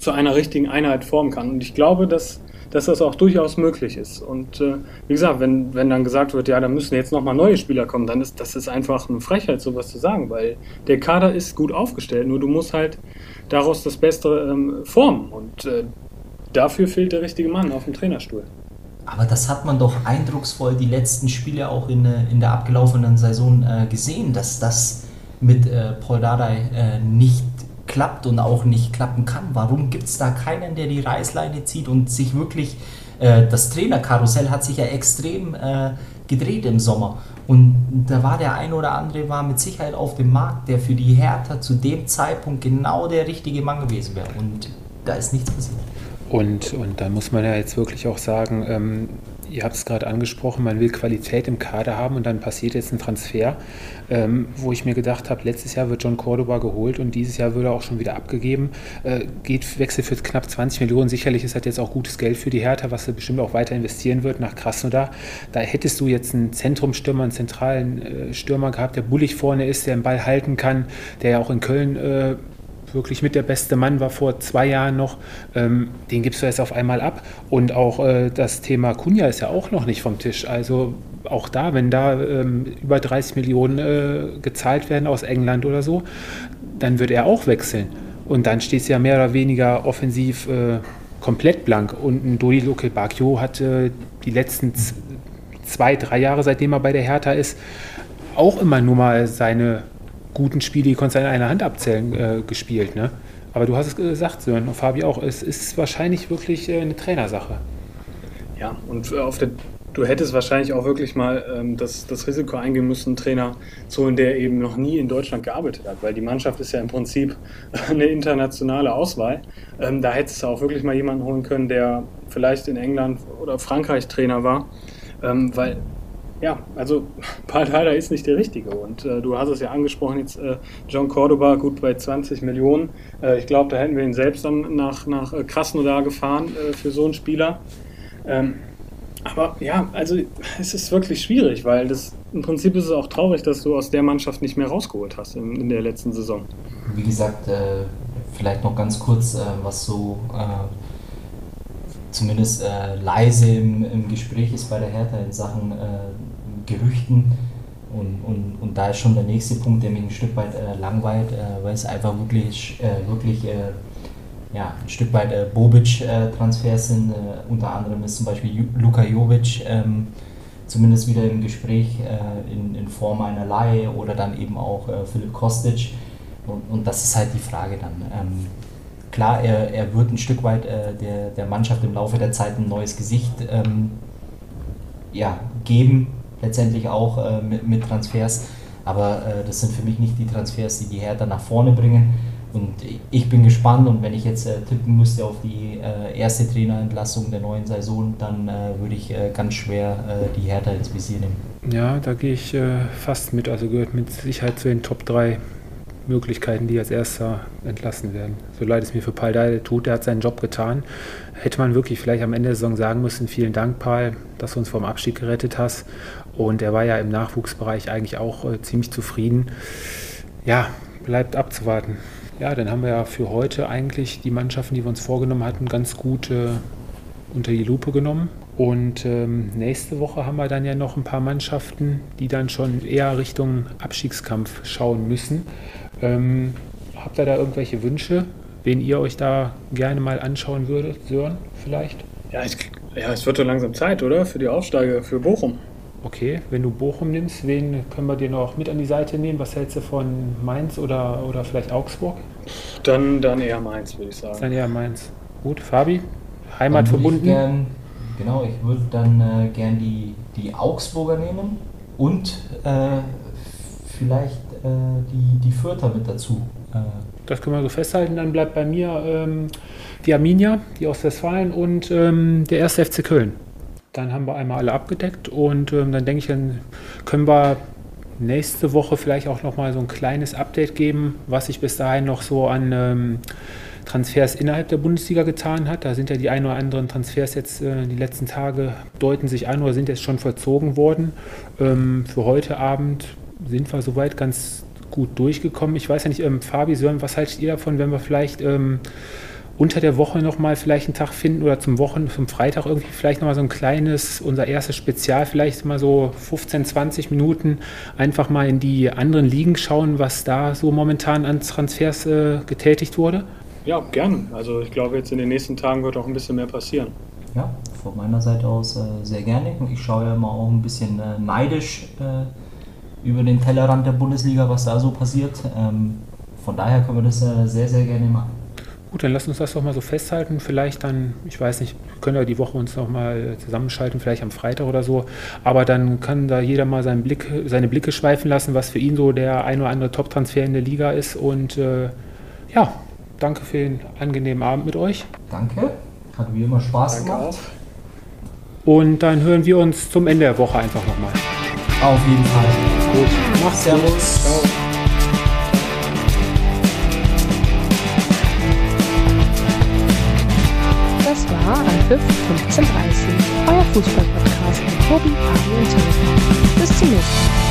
zu einer richtigen Einheit formen kann. Und ich glaube, dass dass das auch durchaus möglich ist. Und äh, wie gesagt, wenn, wenn dann gesagt wird, ja, da müssen jetzt nochmal neue Spieler kommen, dann ist das ist einfach eine Frechheit, sowas zu sagen, weil der Kader ist gut aufgestellt, nur du musst halt daraus das Beste ähm, formen. Und äh, dafür fehlt der richtige Mann auf dem Trainerstuhl. Aber das hat man doch eindrucksvoll die letzten Spiele auch in, äh, in der abgelaufenen Saison äh, gesehen, dass das mit äh, Paul Dardai äh, nicht klappt und auch nicht klappen kann. Warum gibt es da keinen, der die Reißleine zieht und sich wirklich, äh, das Trainerkarussell hat sich ja extrem äh, gedreht im Sommer. Und da war der ein oder andere, war mit Sicherheit auf dem Markt, der für die Hertha zu dem Zeitpunkt genau der richtige Mann gewesen wäre. Und da ist nichts passiert. Und, und da muss man ja jetzt wirklich auch sagen, ähm, ihr habt es gerade angesprochen, man will Qualität im Kader haben und dann passiert jetzt ein Transfer, ähm, wo ich mir gedacht habe, letztes Jahr wird John Cordoba geholt und dieses Jahr wird er auch schon wieder abgegeben. Äh, geht Wechsel für knapp 20 Millionen. Sicherlich ist das jetzt auch gutes Geld für die Hertha, was er bestimmt auch weiter investieren wird nach Krasnodar. Da hättest du jetzt einen Zentrumstürmer, einen zentralen äh, Stürmer gehabt, der bullig vorne ist, der den Ball halten kann, der ja auch in Köln äh, wirklich mit der beste Mann war vor zwei Jahren noch, ähm, den gibst du jetzt auf einmal ab. Und auch äh, das Thema Kunja ist ja auch noch nicht vom Tisch. Also auch da, wenn da ähm, über 30 Millionen äh, gezahlt werden aus England oder so, dann wird er auch wechseln. Und dann steht es ja mehr oder weniger offensiv äh, komplett blank. Und ein Dodi Luke Bacchio hat äh, die letzten zwei, drei Jahre, seitdem er bei der Hertha ist, auch immer nur mal seine guten Spiele, die konntest du in einer Hand abzählen, äh, gespielt. Ne? Aber du hast es gesagt, Sören und Fabi auch, es ist wahrscheinlich wirklich äh, eine Trainersache. Ja, und äh, auf der, du hättest wahrscheinlich auch wirklich mal ähm, das, das Risiko eingehen müssen, einen Trainer zu holen, der eben noch nie in Deutschland gearbeitet hat, weil die Mannschaft ist ja im Prinzip eine internationale Auswahl. Ähm, da hättest du auch wirklich mal jemanden holen können, der vielleicht in England oder Frankreich Trainer war, ähm, weil ja, also Paldada ist nicht der Richtige. Und äh, du hast es ja angesprochen, jetzt äh, John Cordoba, gut bei 20 Millionen. Äh, ich glaube, da hätten wir ihn selbst dann nach, nach äh, Krasnodar gefahren äh, für so einen Spieler. Ähm, aber ja, also es ist wirklich schwierig, weil das im Prinzip ist es auch traurig, dass du aus der Mannschaft nicht mehr rausgeholt hast in, in der letzten Saison. Wie gesagt, äh, vielleicht noch ganz kurz, was so zumindest leise im, im, Gespräch ist bei der Hertha in Sachen Gerüchten. Und, und, und da ist schon der nächste Punkt, der mich ein Stück weit äh, langweilt, äh, weil es einfach wirklich, äh, wirklich äh, ja, ein Stück weit äh, Bobic-Transfers sind. unter anderem ist zum Beispiel Luka Jovic ähm, zumindest wieder im Gespräch in, in Form einer Laie oder dann eben auch Philipp Kostic. Und, und das ist halt die Frage dann. Ähm, klar, er, er wird ein Stück weit äh, der, der Mannschaft im Laufe der Zeit ein neues Gesicht ähm, ja, geben, letztendlich auch äh, mit, mit, Transfers. Aber äh, das sind für mich nicht die Transfers, die die Hertha nach vorne bringen. Und ich bin gespannt und wenn ich jetzt äh, tippen müsste auf die äh, erste Trainerentlassung der neuen Saison, dann äh, würde ich ganz schwer die Hertha ins Visier nehmen. Ja, da gehe ich fast mit. Also gehört mit Sicherheit zu den Top 3 Möglichkeiten, die als erster entlassen werden. So leid es mir für Paul Dardai tut, der hat seinen Job getan. Hätte man wirklich vielleicht am Ende der Saison sagen müssen, vielen Dank, Paul, dass du uns vom Abstieg gerettet hast. Und er war ja im Nachwuchsbereich eigentlich auch äh, ziemlich zufrieden. Ja, bleibt abzuwarten. Ja, dann haben wir ja für heute eigentlich die Mannschaften, die wir uns vorgenommen hatten, ganz gut äh, unter die Lupe genommen. Und ähm, nächste Woche haben wir dann ja noch ein paar Mannschaften, die dann schon eher Richtung Abstiegskampf schauen müssen. Ähm, habt ihr da irgendwelche Wünsche, wen ihr euch da gerne mal anschauen würdet? Sören vielleicht? Ja, ich, ja, es wird doch langsam Zeit, oder? Für die Aufsteige, für Bochum. Okay, wenn du Bochum nimmst, wen können wir dir noch mit an die Seite nehmen? Was hältst du von Mainz oder, oder vielleicht Augsburg? Dann, dann eher Mainz, würde ich sagen. Dann eher Mainz. Gut, Fabi, Heimat verbunden. Gern, genau, ich würde dann äh, gern die, die Augsburger nehmen und äh, vielleicht äh, die, die Fürther mit dazu. Äh. Das können wir so festhalten. Dann bleibt bei mir ähm, die Arminia, die aus Westfalen und ähm, der erste FC Köln. Dann haben wir einmal alle abgedeckt und ähm, dann denke ich, dann können wir nächste Woche vielleicht auch nochmal so ein kleines Update geben, was sich bis dahin noch so an ähm, Transfers innerhalb der Bundesliga getan hat. Da sind ja die ein oder anderen Transfers jetzt äh, die letzten Tage deuten sich an oder sind jetzt schon vollzogen worden. Ähm, für heute Abend sind wir soweit ganz gut durchgekommen. Ich weiß ja nicht, ähm, Fabi, Sören, was haltet ihr davon, wenn wir vielleicht ähm, unter der Woche nochmal vielleicht einen Tag finden oder zum Wochen, zum Freitag irgendwie vielleicht nochmal so ein kleines, unser erstes Spezial, vielleicht mal so 15, 20 Minuten einfach mal in die anderen Ligen schauen, was da so momentan an Transfers äh, getätigt wurde? Ja, gerne. Also ich glaube, jetzt in den nächsten Tagen wird auch ein bisschen mehr passieren. Ja, von meiner Seite aus äh, sehr gerne. Ich schaue ja mal auch ein bisschen äh, neidisch äh, über den Tellerrand der Bundesliga, was da so passiert. Ähm, von daher können wir das äh, sehr, sehr gerne machen. Gut, dann lass uns das doch mal so festhalten. Vielleicht dann, ich weiß nicht, wir können ja die Woche uns noch mal zusammenschalten, vielleicht am Freitag oder so. Aber dann kann da jeder mal seinen Blick, seine Blicke schweifen lassen, was für ihn so der ein oder andere Top-Transfer in der Liga ist. Und äh, ja, danke für den angenehmen Abend mit euch. Danke, hat mir immer Spaß danke gemacht. Auch. Und dann hören wir uns zum Ende der Woche einfach nochmal. Auf jeden Fall. Gut, macht's Servus. Ciao. 15.30 Uhr, euer Fußball-Podcast mit Tobi, Fabi und Tim. Bis zum nächsten Mal.